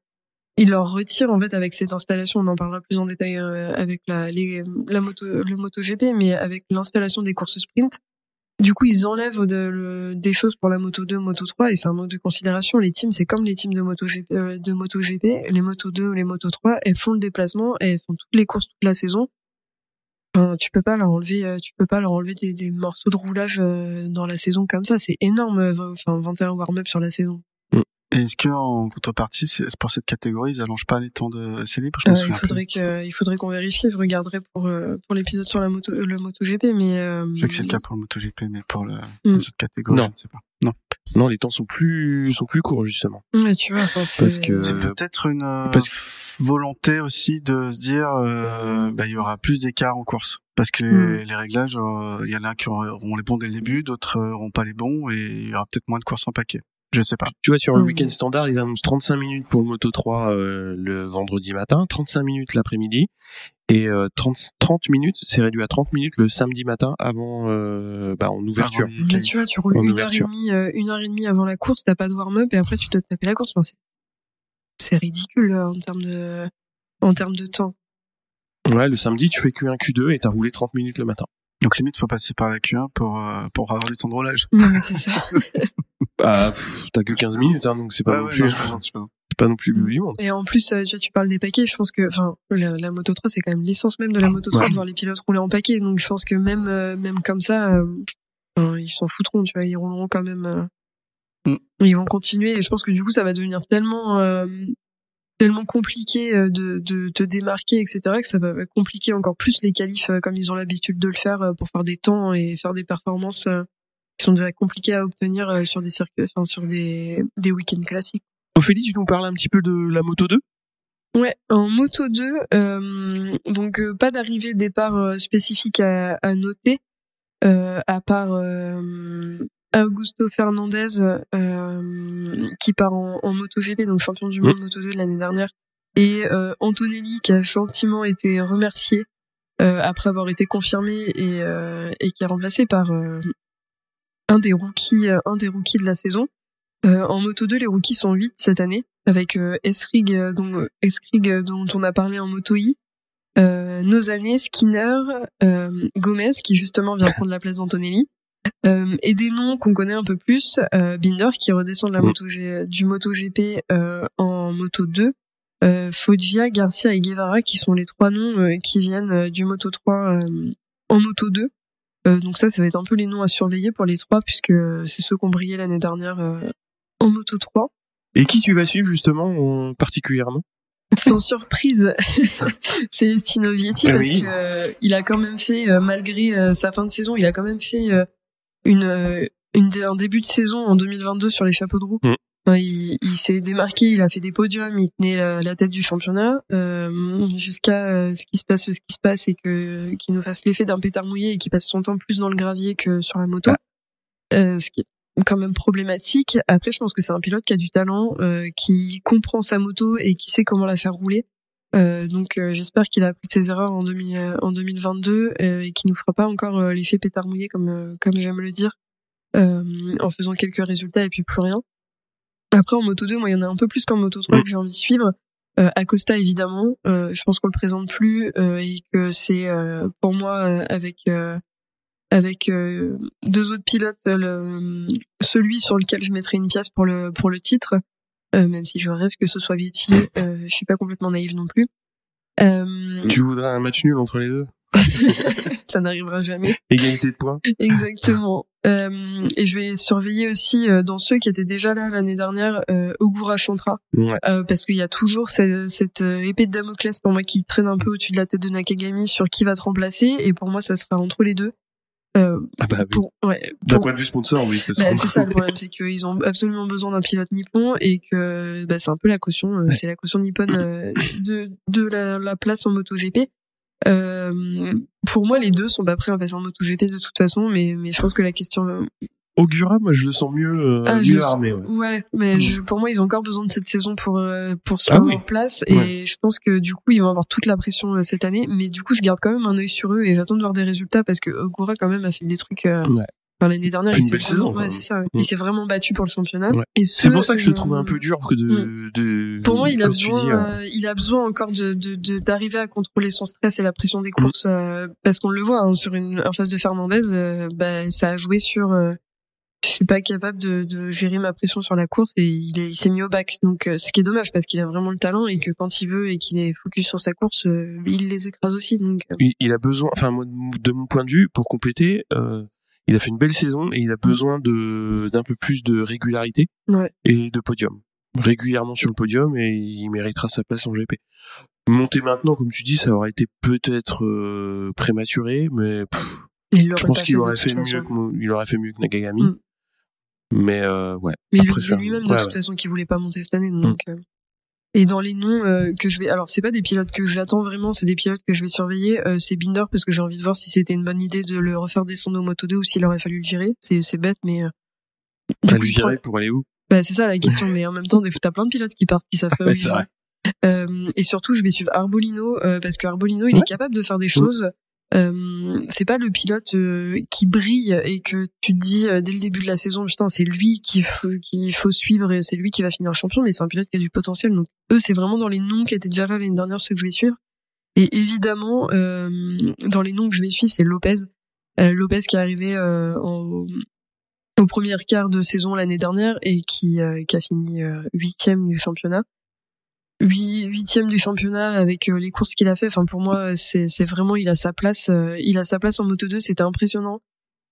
Ils leur retirent en fait avec cette installation. On en parlera plus en détail euh, avec la les, la moto le MotoGP, mais avec l'installation des courses sprint. Du coup, ils enlèvent des choses pour la Moto 2, Moto 3, et c'est un manque de considération. Les teams, c'est comme les teams de MotoGP, euh, de MotoGP. Les Moto 2 ou les Moto 3, elles font le déplacement, et elles font toutes les courses toute la saison. Tu peux pas leur enlever, euh, tu peux pas leur enlever des, des morceaux de roulage euh, dans la saison comme ça. C'est énorme, euh, enfin 21 warm-up sur la saison. Et est-ce que en contrepartie, c'est pour cette catégorie, ils allongent pas les temps de essai libre Je Euh, il faudrait que, il faudrait qu'on vérifie. Je regarderai pour euh, pour l'épisode sur la moto, le MotoGP, mais euh. Je sais que c'est le cas pour le MotoGP, mais pour le, Mm. les autres catégories, Non. je ne sais pas. Non. Non, les temps sont plus, sont plus courts, justement. ouais, tu vois, enfin, c'est- Parce que- C'est Euh, peut-être une euh, parce volonté aussi de se dire, euh, bah, il y aura plus d'écart en course. Parce que Mm. les, les réglages, euh, il y en a qui auront les bons dès le début, d'autres euh, auront pas les bons, et il y aura peut-être moins de courses en paquet. Je sais pas. Tu vois, sur le week-end standard, ils annoncent 35 minutes pour le Moto 3 euh, le vendredi matin, 35 minutes l'après-midi, et euh, 30, 30 minutes, c'est réduit à 30 minutes le samedi matin avant, euh, bah, en ouverture. Mais tu vois, tu roules En une heure et demie, euh, une heure et demie avant la course, t'as pas de warm-up et après tu dois te taper la course. Enfin, c'est, c'est ridicule euh, en termes de, en termes de temps. Ouais, le samedi, tu fais Q1, Q2 et t'as roulé 30 minutes le matin. Donc limite, faut passer par la Q1 pour euh, pour avoir du temps de roulage. Non, mais c'est ça. Bah, t'as que 15 minutes, hein, donc c'est pas, Ouais, non ouais, plus, pas non plus du monde. Et en plus, euh, tu, vois, tu parles des paquets. Je pense que, enfin, la, la Moto 3, c'est quand même l'essence même de la Moto 3 Ouais. de voir les pilotes rouler en paquet. Donc, je pense que même, euh, même comme ça, euh, ils s'en foutront. Tu vois, ils rouleront quand même. euh, Mm. Ils vont continuer. Et je pense que du coup, ça va devenir tellement, euh, tellement compliqué euh, de, de te démarquer, etc., que ça va compliquer encore plus les qualifs euh, comme ils ont l'habitude de le faire euh, pour faire des temps et faire des performances qui sont déjà compliquées à obtenir sur des circuits, enfin, sur des, des week-ends classiques. Ophélie, tu nous parles un petit peu de la Moto 2 Ouais, en moto 2, euh, donc euh, pas d'arrivée départ euh, spécifique à, à noter, euh, à part euh, Augusto Fernandez euh, qui part en, en MotoGP, donc champion du monde Moto 2 de l'année dernière, et euh, Antonelli qui a gentiment été remercié euh, après avoir été confirmé et, euh, et qui est remplacé par euh, un des rookies, euh, un des rookies de la saison. Euh, en Moto 2, les rookies sont 8 cette année, avec euh, Esrig, dont, Esrig, dont on a parlé en Moto I, Nozane, Skinner, euh, Gomez, qui justement vient prendre la place d'Antonelli, euh, et des noms qu'on connaît un peu plus, euh, Binder, qui redescend de la Mm. moto G- du MotoGP euh, en Moto 2, euh, Foggia, Garcia et Guevara, qui sont les trois noms euh, qui viennent euh, du Moto 3 euh, en Moto 2. Euh, donc ça, ça va être un peu les noms à surveiller pour les trois, puisque c'est ceux qui ont brillé l'année dernière euh, en Moto 3. Et qui tu vas suivre justement en- particulièrement? Sans surprise, c'est Stino Vietti Ah parce oui. que euh, il a quand même fait, euh, malgré euh, sa fin de saison, il a quand même fait euh, une euh, une, un début de saison en 2022 sur les chapeaux de roue. Mm. Il, il s'est démarqué, il a fait des podiums, il tenait la, la tête du championnat euh, jusqu'à euh, ce qui se passe, ce qui se passe et que qu'il nous fasse l'effet d'un pétard mouillé et qu'il passe son temps plus dans le gravier que sur la moto. Euh, ce qui est quand même problématique. Après, je pense que c'est un pilote qui a du talent, euh, qui comprend sa moto et qui sait comment la faire rouler. Euh, donc euh, j'espère qu'il a appris ses erreurs en, 2000, euh, en 2022 euh, et qu'il nous fera pas encore l'effet pétard mouillé comme comme j'aime le dire en faisant quelques résultats et puis plus rien. Après en moto 2, moi il y en a un peu plus qu'en moto 3 Mm. que j'ai envie de suivre. Acosta évidemment, je pense qu'on le présente plus et que c'est pour moi avec avec deux autres pilotes le, celui sur lequel je mettrais une pièce pour le pour le titre même si je rêve que ce soit Viti euh, je suis pas complètement naïve non plus. Euh, Tu voudrais un match nul entre les deux? Ça n'arrivera jamais. Égalité de points? Exactement. Euh, et je vais surveiller aussi euh, dans ceux qui étaient déjà là l'année dernière euh, Ogura Chantra. Ouais. euh, parce qu'il y a toujours cette, cette euh, épée de Damoclès pour moi qui traîne un peu au-dessus de la tête de Nakagami sur qui va te remplacer. Et pour moi ça sera entre les deux euh, Ah bah oui. pour ouais D'un point de vue sponsor, oui, c'est Bah, ça. le problème, c'est qu'ils ont absolument besoin d'un pilote nippon et que bah, c'est un peu la caution, euh, Ouais. c'est la caution nippone euh, de de la, la place en MotoGP. Euh, pour moi, les deux sont pas prêts à passer en MotoGP de toute façon, mais mais je pense que la question, Augura, moi je le sens mieux, euh, Ah, mieux armé. Ouais. ouais, mais Mm. je- pour moi, ils ont encore besoin de cette saison pour euh, pour se Ah oui. leur place et Ouais. je pense que du coup, ils vont avoir toute la pression euh, cette année, mais du coup, je garde quand même un œil sur eux et j'attends de voir des résultats parce que Ogura quand même a fait des trucs. euh, Ouais. Enfin, l'année dernière, Une il s'est belle vraiment- saison, ouais, ça. Mm. Il s'est vraiment battu pour le championnat. Ouais. Et C'est ce, pour ça que je le euh, trouve un peu dur que de, de Pour moi, il a besoin, dis, euh, euh, il a besoin encore de de- de- d'arriver à contrôler son stress et la pression des courses, euh, parce qu'on le voit hein, sur une en face de Fernandez, euh, bah, ça a joué sur. Je suis pas capable de, de gérer ma pression sur la course et il est- il s'est mis au bac. Donc, euh, ce qui est dommage parce qu'il a vraiment le talent et que quand il veut et qu'il est focus sur sa course, euh, il les écrase aussi. Donc, euh, il, a besoin, enfin de mon point de vue, pour compléter, euh, il a fait une belle saison et il a besoin de d'un peu plus de régularité Ouais. et de podium. Régulièrement sur le podium et il méritera sa place en GP. Monter maintenant, comme tu dis, ça aurait été peut-être euh, prématuré, mais pff, je pense qu'il aurait fait mieux que il aurait fait mieux que Nagagami. Mm. Mais euh, ouais. Mais Après, ça- lui-même de ouais, toute ouais. façon qu'il voulait pas monter cette année. Donc, euh, Et dans les noms euh, que je vais, alors c'est pas des pilotes que j'attends vraiment, c'est des pilotes que je vais surveiller. Euh, c'est Binder parce que j'ai envie de voir si c'était une bonne idée de le refaire descendre au Moto 2 ou s'il aurait fallu le virer. C'est c'est bête, mais Bah, lui virer pour aller où? Bah, c'est ça la question. mais en même temps, t'as plein de pilotes qui partent, qui savent pas où vrai. Euh, et surtout, je vais suivre Arbolino parce que Arbolino, il Ouais. est capable de faire des choses. Euh, c'est pas le pilote euh, qui brille et que tu te dis euh, dès le début de la saison, putain, c'est lui qu'il faut, faut suivre et c'est lui qui va finir champion. Mais c'est un pilote qui a du potentiel. Donc eux, c'est vraiment dans les noms qui étaient déjà là l'année dernière ceux que je vais suivre. Et évidemment, dans les noms que je vais suivre, c'est Lopez. Lopez qui est arrivé au premier quart de saison l'année dernière et qui, a fini huitième du championnat. Huit- Huitième du championnat avec euh, les courses qu'il a fait. Enfin pour moi c'est c'est vraiment il a sa place. euh, il a sa place en moto 2. C'était impressionnant.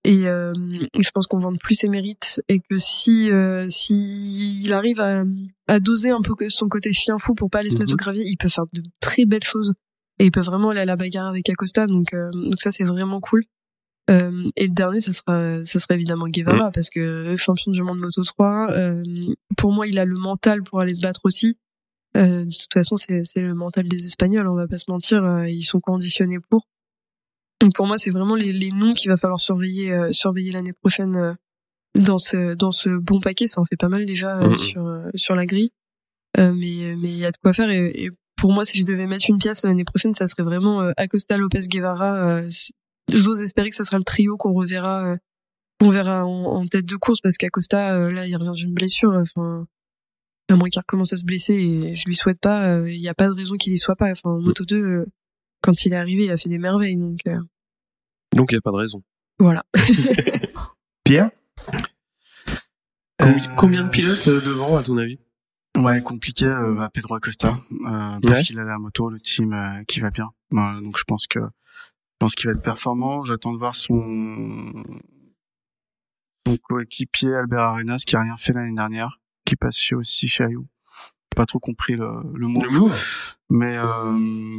Et euh, je pense qu'on vende plus ses mérites et que si euh, si il arrive à, à doser un peu son côté chien fou pour pas aller se mettre Mhm. au gravier, il peut faire de très belles choses et il peut vraiment aller à la bagarre avec Acosta. Donc euh, donc ça c'est vraiment cool. Euh, et le dernier, ça sera, ça sera évidemment Guevara parce que champion du monde Moto 3. euh, pour moi, il a le mental pour aller se battre aussi. Euh, de toute façon, c'est, c'est le mental des Espagnols. On va pas se mentir, euh, ils sont conditionnés pour. Donc pour moi, c'est vraiment les, les noms qu'il va falloir surveiller, euh, surveiller l'année prochaine euh, dans ce, dans ce bon paquet. Ça en fait pas mal déjà euh, Mhm. sur, euh, sur la grille. Euh, mais, mais il y a de quoi faire et, et pour moi, si je devais mettre une pièce l'année prochaine, ça serait vraiment euh, Acosta, Lopez, Guevara. euh, J'ose espérer que ça sera le trio qu'on reverra, euh, qu'on verra en, en tête de course parce qu'Acosta, euh, là, il revient d'une blessure. Enfin, à moins qu'il recommence à se blesser et je lui souhaite pas. euh, Il n'y a pas de raison qu'il y soit pas. Enfin, en Moto 2, euh, quand il est arrivé, il a fait des merveilles. Donc euh, Donc il y a pas de raison. voilà. Pierre, Combi- Euh, combien de pilotes euh, devant à ton avis? Ouais, compliqué euh, à Pedro Acosta euh, parce Ouais. qu'il a la moto, le team euh, qui va bien. Euh, donc je pense que je pense qu'il va être performant. J'attends de voir son son coéquipier Albert Arenas qui a rien fait l'année dernière, qui passe chez aussi chez Ayou. Pas trop compris le, le mot, Le move mais euh,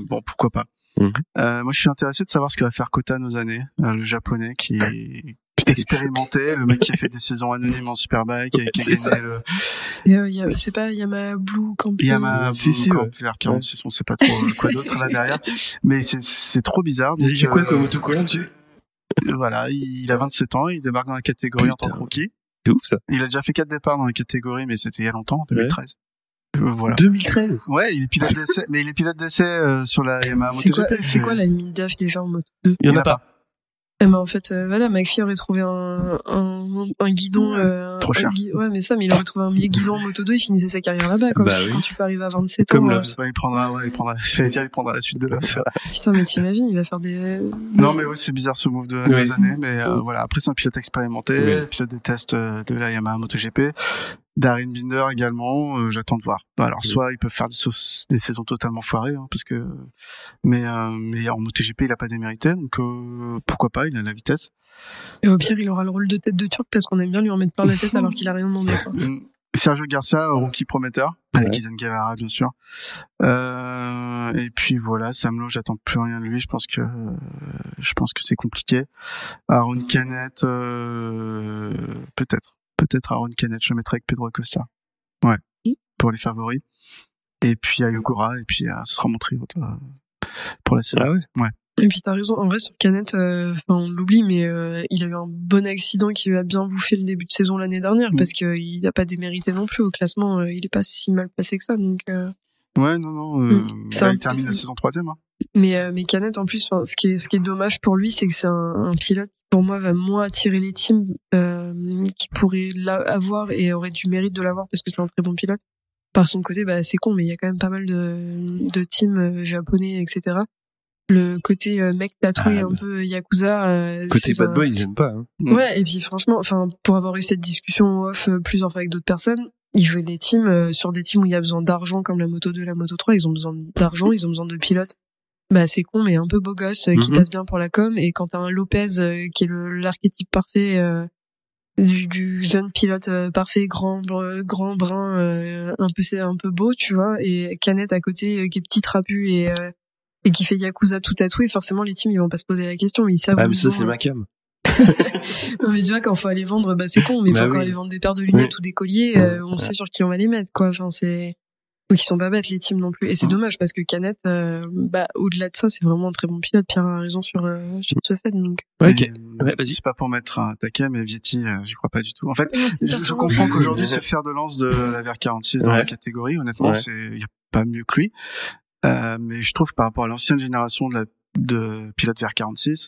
bon pourquoi pas. Mhm. Euh, moi je suis intéressé de savoir ce que va faire Kota Nozane, euh, le japonais qui expérimenté, le mec qui a fait des saisons anonymes en Superbike, qui a, qui a C'est gagné le euh, y a- c'est pas Yamaha Blue Camping. Yamaha Si, si, Blue ouais. Camp vers 46, on sait pas trop euh, quoi d'autre là derrière, mais c'est c'est trop bizarre. Donc, Il y a quoi euh, comme autocollant dessus Voilà, il a 27 ans, il débarque dans la catégorie en tant que rookie. C'est ouf ça. Il a déjà fait quatre départs dans la catégorie, mais c'était il y a longtemps, en 2013. Euh, Voilà. 2013. Ouais, il est pilote d'essai, mais il est pilote d'essai euh, sur la Yamaha C'est quoi, MotoGP. c'est quoi la limite d'âge déjà en moto 2 Il y en a pas. Eh ben, en fait, euh, voilà, McPhee aurait trouvé un, un, un guidon. Euh, Trop un cher. gui- Ouais, mais ça, mais il aurait trouvé un guidon en moto 2, il finissait sa carrière là-bas, quoi. Bah oui. Quand tu peux arriver à 27 Comme ans. Loves. Ouais, il prendra, ouais, il prendra, j'allais dire, il prendra la suite de l'offre. euh, putain, mais t'imagines, il va faire des. Non, mais ouais, c'est bizarre ce move de Oui. deux années, mais euh, voilà. Après, c'est un pilote expérimenté, Oui. pilote de test euh, de la Yamaha MotoGP. Darren Binder également, euh, j'attends de voir. Alors, Oui. soit ils peuvent faire des, sauces- des saisons totalement foirées, hein, parce que, mais, euh, mais en MotoGP, il a pas démérité, donc euh, pourquoi pas, il a la vitesse. Et au pire, il aura le rôle de tête de turc parce qu'on aime bien lui en mettre plein la tête alors qu'il a rien demandé, quoi. Mm. Sergio Garcia, rookie prometteur, avec Ouais. Izan Guevara, bien sûr. Euh, et puis voilà, Sam Lowe, j'attends plus rien de lui. Je pense que euh, je pense que c'est compliqué. Aaron Canet, euh, peut-être, peut-être Aaron Canet. Je le mettrai avec Pedro Acosta. Ouais, pour les favoris. Et puis Ayogura, et puis euh, ce sera mon trio euh, pour la série. Ah ouais. Et puis t'as raison, en vrai sur Canet, euh, enfin on l'oublie, mais euh, il a eu un bon accident qui lui a bien bouffé le début de saison l'année dernière Mm. parce qu'il n'a pas démérité non plus au classement, euh, il est pas si mal passé que ça. Donc, euh, Ouais, non, non. Euh, Mm. Bah, il termine la saison troisième. Hein. Mais euh, mais Canet en plus, enfin, ce qui est ce qui est dommage pour lui, c'est que c'est un, un pilote qui pour moi va moins attirer les teams euh, qui pourraient l'avoir et aurait du mérite de l'avoir parce que c'est un très bon pilote. Par son côté, bah c'est con, mais il y a quand même pas mal de de teams euh, japonais, etc. Le côté euh, mec tatoué Ah, un peu yakuza. euh, Côté c'est bad un- boy, ils aiment pas. Hein. Mm. Ouais, et puis franchement, enfin, pour avoir eu cette discussion off plusieurs fois avec d'autres personnes, ils jouent des teams euh, sur des teams où il y a besoin d'argent comme la moto 2, la moto 3, ils ont besoin d'argent, ils ont besoin de pilotes. Bah c'est con mais un peu beau gosse euh, qui Mhm. passe bien pour la com et quand t'as un Lopez euh, qui est le l'archétype parfait euh, du, du jeune pilote euh, parfait grand grand brun euh, un peu c'est un peu beau tu vois et Canette à côté qui est petit trapu et euh, et qui fait yakuza tout tatoué forcément les teams ils vont pas se poser la question mais ils savent Ah mais ça c'est hein. ma cam. Non mais tu vois quand faut aller vendre bah c'est con mais Bah faut quand oui. aller vendre des paires de lunettes Oui. ou des colliers euh, on sait sur qui on va les mettre quoi enfin c'est donc ils sont pas bêtes les teams non plus et c'est dommage parce que Canet euh, bah au-delà de ça c'est vraiment un très bon pilote Pierre a raison sur euh, sur ce fait donc Ouais, Et, ok. euh, Ouais, vas-y. C'est pas pour mettre un taquet, mais Vietti, euh, j'y crois pas du tout. En fait, je, comprends qu'aujourd'hui c'est le fer de lance de la VR46 dans la catégorie. Honnêtement, Ouais. c'est y a pas mieux que lui. Euh, mais je trouve que par rapport à l'ancienne génération de, la, de pilotes VR46,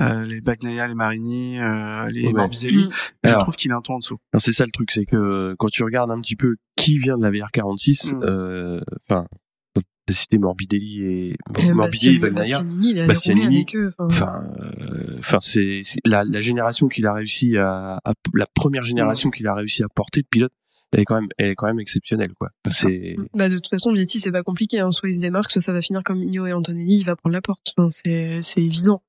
euh, les Bagnaia, les Marini, euh, les Ouais. Morbidelli, Mm. je Alors. trouve qu'il est un ton en dessous. C'est ça le truc, c'est que quand tu regardes un petit peu qui vient de la VR46, Mm. euh, enfin, t'as cité Morbidelli et Et Morbidelli, Bastianini, Bagnaia. Bastianini, enfin. Enfin, euh, enfin c'est la, la génération qu'il a réussi à, à- la première génération qu'il a réussi à porter de pilote, elle est quand même, elle est quand même exceptionnelle quoi. C'est bah de toute façon Vietti c'est pas compliqué hein. soit il se démarque soit ça va finir comme Igno et Antonelli il va prendre la porte enfin, c'est c'est évident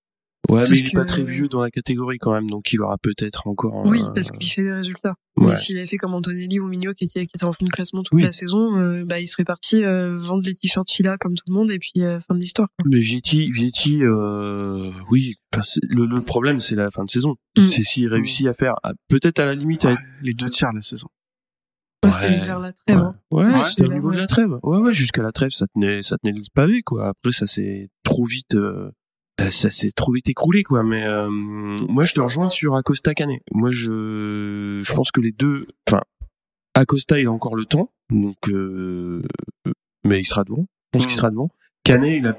ouais, Sauf mais il est que- pas très vieux dans la catégorie quand même, donc il aura peut-être encore. oui un- parce qu'il fait des résultats Ouais. mais s'il avait fait comme Antonelli ou Mignot qui était qui était en fin de classement toute Oui. la saison euh, bah il serait parti euh, vendre les t-shirts Fila comme tout le monde et puis euh, fin de l'histoire. Mais Vietti, Vietti, euh, oui, le, le problème c'est la fin de saison. Mm. C'est s'il réussit à faire, peut-être à la limite à Les deux tiers de la saison. Ouais, c'était vers la trêve hein. Ouais, Ouais. c'était au Ouais. niveau de la trêve. Ouais, ouais, jusqu'à la trêve, ça tenait, ça tenait le pavé, quoi. Après, ça s'est trop vite, euh, ça s'est trop vite écroulé, quoi. Mais euh, moi, je te rejoins sur Acosta Canet. Moi, je, je pense que les deux, enfin, Acosta, il a encore le temps, donc, euh, mais il sera devant. Je pense qu'il Mm. sera devant. Canet, il a,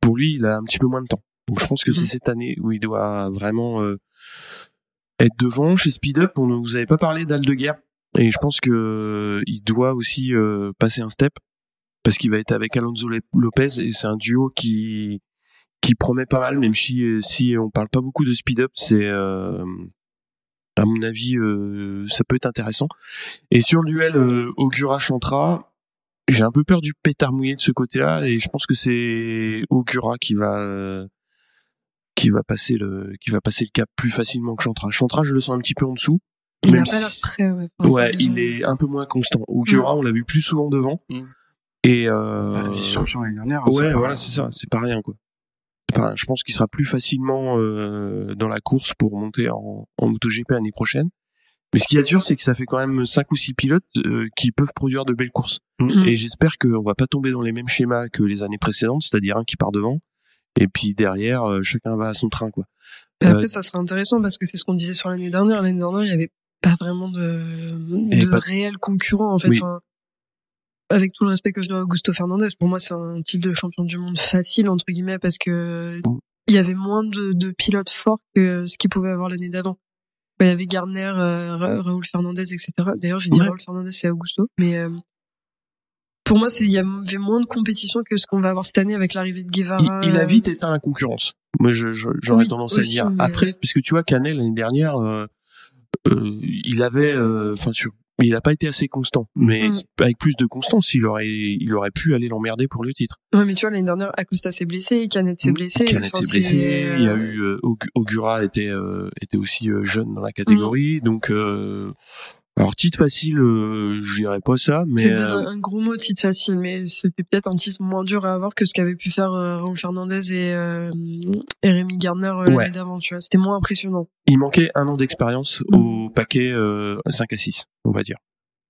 pour lui, il a un petit peu moins de temps. Donc, je pense que c'est Mhm. cette année où il doit vraiment euh, être devant. Chez Speed Up, on ne vous avait pas parlé d'Aldeguerre. Et je pense que il doit aussi euh, passer un step parce qu'il va être avec Alonso Lopez et c'est un duo qui qui promet pas mal même si euh, si on parle pas beaucoup de speed up c'est euh, à mon avis euh, ça peut être intéressant et sur le duel euh, Augura Chantra j'ai un peu peur du pétard mouillé de ce côté-là et je pense que c'est Augura qui va euh, qui va passer le qui va passer le cap plus facilement que Chantra. Chantra je le sens un petit peu en dessous il même a pas si- très ouais, Ouais, il est un peu moins constant. Augura, on l'a vu plus souvent devant. Mm. Et euh, Bah, Vice-champion l'année dernière. hein, ouais, voilà, c'est ça, c'est pas rien quoi. Enfin, je pense qu'il sera plus facilement euh, dans la course pour monter en, en MotoGP l'année prochaine. Mais ce qui est sûr, c'est que ça fait quand même cinq ou six pilotes euh, qui peuvent produire de belles courses. Mm. Et j'espère qu'on va pas tomber dans les mêmes schémas que les années précédentes, c'est-à-dire un qui part devant et puis derrière euh, chacun va à son train quoi. Et Euh, après, ça sera intéressant parce que c'est ce qu'on disait sur l'année dernière. L'année dernière, il y avait pas vraiment de, de pas- réels concurrents, en fait. Oui. Enfin, avec tout le respect que je dois à Augusto Fernandez, pour moi, c'est un titre de champion du monde facile, entre guillemets, parce que il y avait moins de, de pilotes forts que ce qu'il pouvait avoir l'année d'avant. Il y avait Gardner, euh, Ra- Raoul Fernandez, etc. D'ailleurs, j'ai dit Ouais. Raoul Fernandez et Augusto. Mais euh, pour moi, c'est il y avait moins de compétition que ce qu'on va avoir cette année avec l'arrivée de Guevara. il a vite éteint la concurrence. Moi, je, je- j'aurais Oui, tendance à dire. Après, parce que tu vois, Canet l'année dernière, euh, euh, il avait, euh, enfin, sur, il a pas été assez constant. Mais Mm. avec plus de constance, il aurait, il aurait pu aller l'emmerder pour le titre. Ouais, mais tu vois, l'année dernière, Acosta s'est blessé, Canet s'est blessé. Canet s'est blessé. Il y a eu euh, Aug- Augura était euh, était aussi euh, jeune dans la catégorie. Mm. Donc, euh, alors titre facile, euh, je dirais pas ça, mais C'est peut-être euh, un gros mot titre facile, mais c'était peut-être un titre moins dur à avoir que ce qu'avait pu faire euh, Raoul Fernandez et, euh, et Rémi Gardner euh, l'année Ouais. d'avant, tu vois. C'était moins impressionnant. il manquait un an d'expérience Mm. au paquet euh, 5 à 6, on va dire.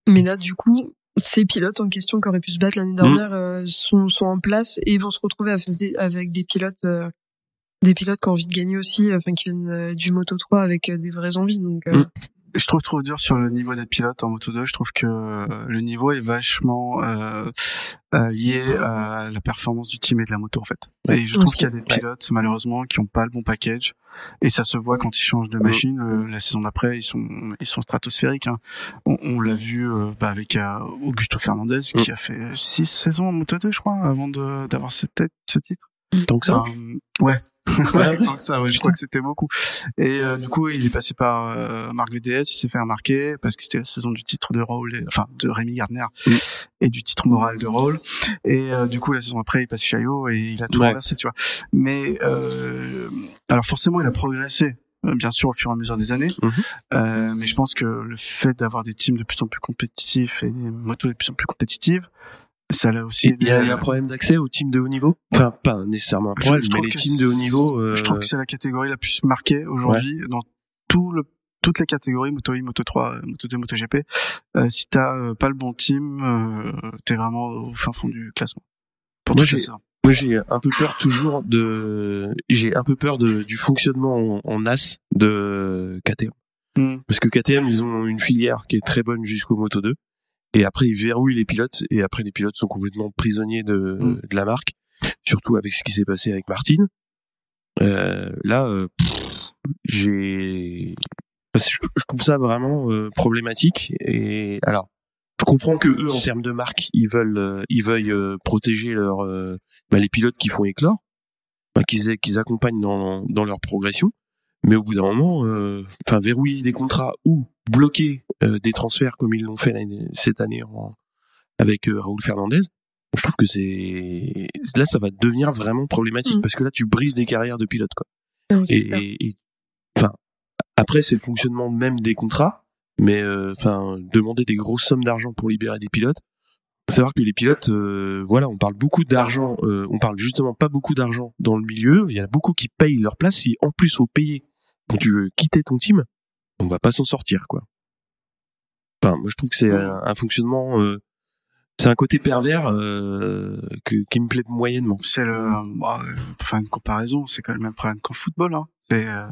Mais là, du coup, ces pilotes en question qui auraient pu se battre l'année dernière euh, sont, sont en place et vont se retrouver avec des pilotes, euh, des pilotes qui ont envie de gagner aussi, euh, enfin qui viennent euh, du Moto 3 avec euh, des vraies envies. Donc, euh, Mm. Je trouve trop dur sur le niveau des pilotes en Moto 2. Je trouve que euh, le niveau est vachement euh, euh, lié à la performance du team et de la moto en fait. Ouais. Et je trouve qu'il y a des pilotes malheureusement qui ont pas le bon package et ça se voit quand ils changent de machine. Euh, la saison d'après, ils sont ils sont stratosphériques. Hein. On, on l'a vu euh, bah, avec euh, Augusto Fernandez qui a fait six saisons en Moto 2 je crois avant de d'avoir ce, tête- ce titre. Que ça. Enfin, ouais. Ouais. Tant que ça, ouais, je crois que c'était beaucoup. Et euh, du coup, il est passé par euh, Marc VDS, il s'est fait remarquer parce que c'était la saison du titre de Raoul, et- enfin de Rémi Gardner Mm. et du titre moral de Raoul. Et euh, du coup, la saison après, il passe chez Chaillot et il a tout Ouais. renversé, tu vois. Mais euh, alors forcément, il a progressé. euh, Bien sûr, au fur et à mesure des années, Mhm. Euh, mais je pense que le fait d'avoir des teams de plus en plus compétitifs et des motos de plus en plus compétitives, ça l'a aussi. Il y, a, un problème d'accès aux teams de haut niveau? Enfin, pas nécessairement un Je- problème, je mais trouve les que teams de haut c'est- niveau. euh, Je trouve que c'est la catégorie la plus marquée aujourd'hui dans tout le toutes les catégories Moto I, Moto 3, euh, Moto 2, Moto GP. Euh, si t'as euh, pas le bon team, t'es vraiment au fin fond du classement. Pour Moi, j'ai-. Moi, j'ai un peu peur toujours de, j'ai un peu peur de, du fonctionnement en, en as de KTM. Hmm. Parce que KTM, ils ont une filière qui est très bonne jusqu'au Moto 2. Et après, ils verrouillent les pilotes. Et après, les pilotes sont complètement prisonniers de, Mm. de la marque. Surtout avec ce qui s'est passé avec Martin. Euh, là, euh, j'ai, je trouve ça vraiment euh, problématique. Et alors, je comprends que eux, en termes de marque, ils veulent, euh, ils veuillent euh, protéger leur, euh, bah, les pilotes qui font éclore, bah, qu'ils qu'ils accompagnent dans, dans leur progression. Mais au bout d'un moment, euh, enfin verrouiller des contrats ou bloquer euh, des transferts comme ils l'ont fait cette année en- avec euh, Raoul Fernandez, je trouve que c'est là ça va devenir vraiment problématique Mm. parce que là tu brises des carrières de pilotes quoi. non, et- enfin après c'est le fonctionnement même des contrats, mais euh, enfin demander des grosses sommes d'argent pour libérer des pilotes. Savoir que les pilotes, euh, voilà, on parle beaucoup d'argent, euh, on parle justement pas beaucoup d'argent dans le milieu. Il y a beaucoup qui payent leur place. Si en plus faut payer quand tu veux quitter ton team, on va pas s'en sortir, quoi. Enfin, moi je trouve que c'est un, un fonctionnement, euh, c'est un côté pervers euh, que, qui me plaît moyennement. C'est le, bah, pour faire une comparaison, c'est quand même le même problème qu'en football. Hein. C'est euh,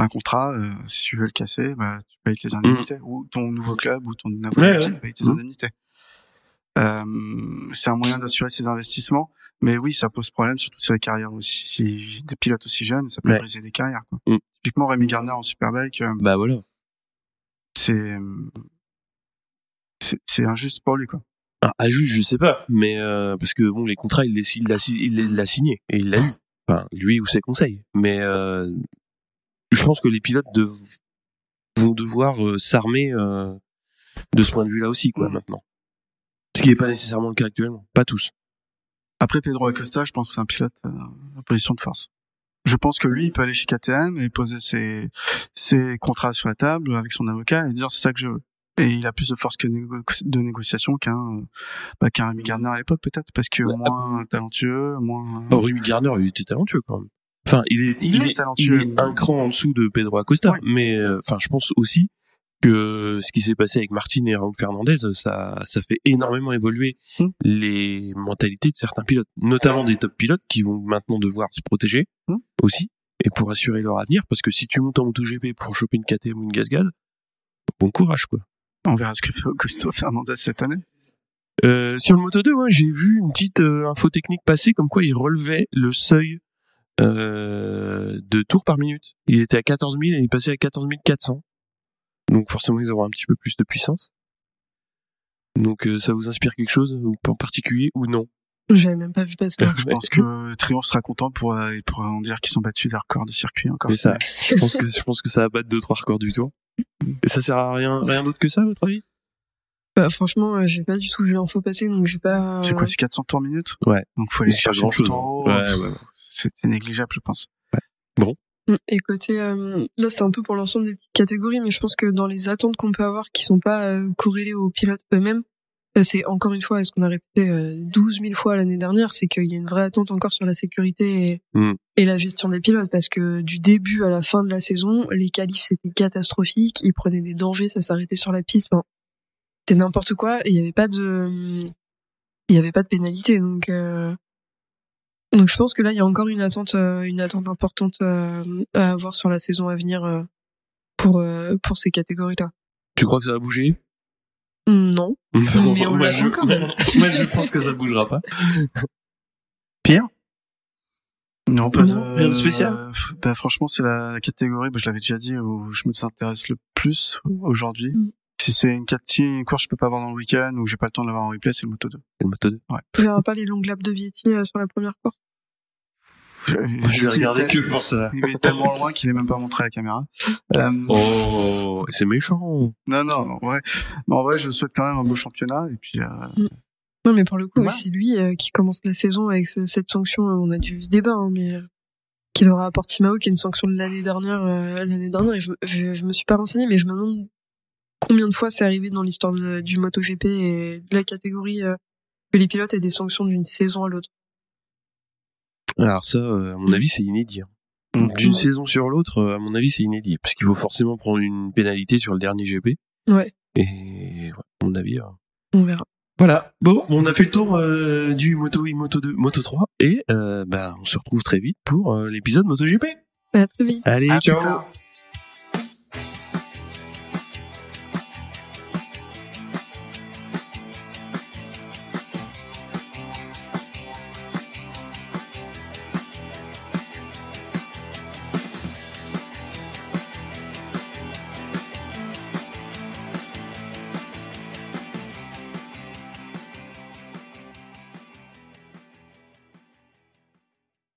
un contrat, euh, si tu veux le casser, bah tu payes tes indemnités, ou ton nouveau club ou ton nouveau Mm. Ouais, paye tes Mhm. indemnités. Euh, c'est un moyen d'assurer ses investissements, mais oui, ça pose problème surtout sur les carrières aussi des pilotes aussi jeunes, ça peut Ouais. briser des carrières. Quoi. Mhm. Typiquement Rémi Gardner en Superbike, euh, Bah voilà. c'est c'est injuste pour lui quoi. Ah, juge, je sais pas, mais euh, parce que bon, les contrats, il l'a, il l'a signé et il l'a eu. Enfin, lui ou ses conseils. Mais euh, je pense que les pilotes dev- vont devoir euh, s'armer euh, de ce point de vue-là aussi, quoi, Mm. maintenant. Ce qui n'est pas nécessairement le cas actuellement. Pas tous. Après Pedro Acosta, je pense que c'est un pilote euh, en position de force. Je pense que lui, il peut aller chez KTM et poser ses, ses contrats sur la table avec son avocat et dire c'est ça que je veux. Et il a plus de force que négo- de négociation qu'un euh, bah, qu'un Rémi Gardner à l'époque peut-être parce que Ouais. moins talentueux, moins. Oh, Rémi Gardner, il était talentueux quand même. Enfin, il est, Il il, est est, talentueux. il est un cran en dessous de Pedro Acosta, Ouais. mais euh, enfin, je pense aussi que ce qui s'est passé avec Martin et Raúl Fernandez, ça, ça fait énormément évoluer Mm. les mentalités de certains pilotes, notamment des top pilotes qui vont maintenant devoir se protéger Mm. aussi et pour assurer leur avenir, parce que si tu montes en MotoGP pour choper une KTM ou une gaz-gaz, bon courage quoi. On verra ce que fait Augusto Fernandez cette année. Euh, sur le Moto 2, ouais, j'ai vu une petite euh, info technique passer comme quoi il relevait le seuil euh, de tours par minute. Il était à 14 000 et il est passé à 14 400. Donc forcément, ils auront un petit peu plus de puissance. Donc euh, ça vous inspire quelque chose ou en particulier ou non? J'avais même pas vu passer. Je pense que Triomphe sera content pour, euh, pour en dire qu'ils sont battus des records de circuit encore. C'est ça. Je pense que je pense que ça va battre deux trois records du tour. Et ça sert à rien rien d'autre que ça, à votre avis? Bah, franchement, euh, j'ai pas du tout vu l'info passer, donc j'ai pas. C'est quoi, c'est 400 tours minute Ouais. Donc faut aller chercher tout en haut. Ouais, ouais, ouais. C'est négligeable, je pense. Mm. Et côté, euh, là, c'est un peu pour l'ensemble des petites catégories, mais je pense que dans les attentes qu'on peut avoir, qui sont pas euh, corrélées aux pilotes eux-mêmes, euh, c'est encore une fois, ce qu'on a répété euh, 12 000 fois l'année dernière, c'est qu'il y a une vraie attente encore sur la sécurité et, Mm. et la gestion des pilotes, parce que du début à la fin de la saison, les qualifs c'était catastrophique, ils prenaient des dangers, ça s'arrêtait sur la piste, enfin, c'était n'importe quoi, et il y avait pas de, il y avait pas de pénalité, donc. Donc je pense que là il y a encore une attente, euh, une attente importante euh, à avoir sur la saison à venir euh, pour euh, pour ces catégories-là. Tu crois que ça va bouger? Non. Mais on moi, l'attend je, quand même. moi, je pense que ça bougera pas. Pierre? Non, pas Non, de, rien de spécial euh, bah, franchement, c'est la catégorie, bah, je l'avais déjà dit, où je me intéresse le plus aujourd'hui. Mm. Si c'est une, si une course que je peux pas avoir dans le week-end ou que j'ai pas le temps de l'avoir en replay, c'est le Moto 2. C'est le Moto 2. Tu verras pas les longues laps de Vietti euh, sur la première course. Je, Je vais regarder que pour ça. Il est tellement loin qu'il est même pas montré à la caméra. Euh, Oh, c'est méchant. Non, non, en vrai, mais en vrai, je souhaite quand même un beau championnat. Et puis, euh, Non, mais pour le coup, Ouais. c'est lui euh, qui commence la saison avec ce- cette sanction. On a dû eu ce débat, hein, mais euh, qu'il aura à Portimao, qui est une sanction de l'année dernière. euh, l'année dernière, et je, je, je me suis pas renseigné, mais je me demande combien de fois c'est arrivé dans l'histoire du MotoGP et de la catégorie euh, que les pilotes aient des sanctions d'une saison à l'autre? Alors ça, euh, à mon avis, c'est inédit. hein. D'une saison sur l'autre, euh, à mon avis, c'est inédit. Parce qu'il faut forcément prendre une pénalité sur le dernier GP. Ouais, Et ouais, à mon avis... on verra. Voilà. Bon, on a fait le tour euh, du Moto I, Moto 2, Moto 3. Et euh, bah, on se retrouve très vite pour euh, l'épisode MotoGP. À très vite. Allez, à plus ciao tard.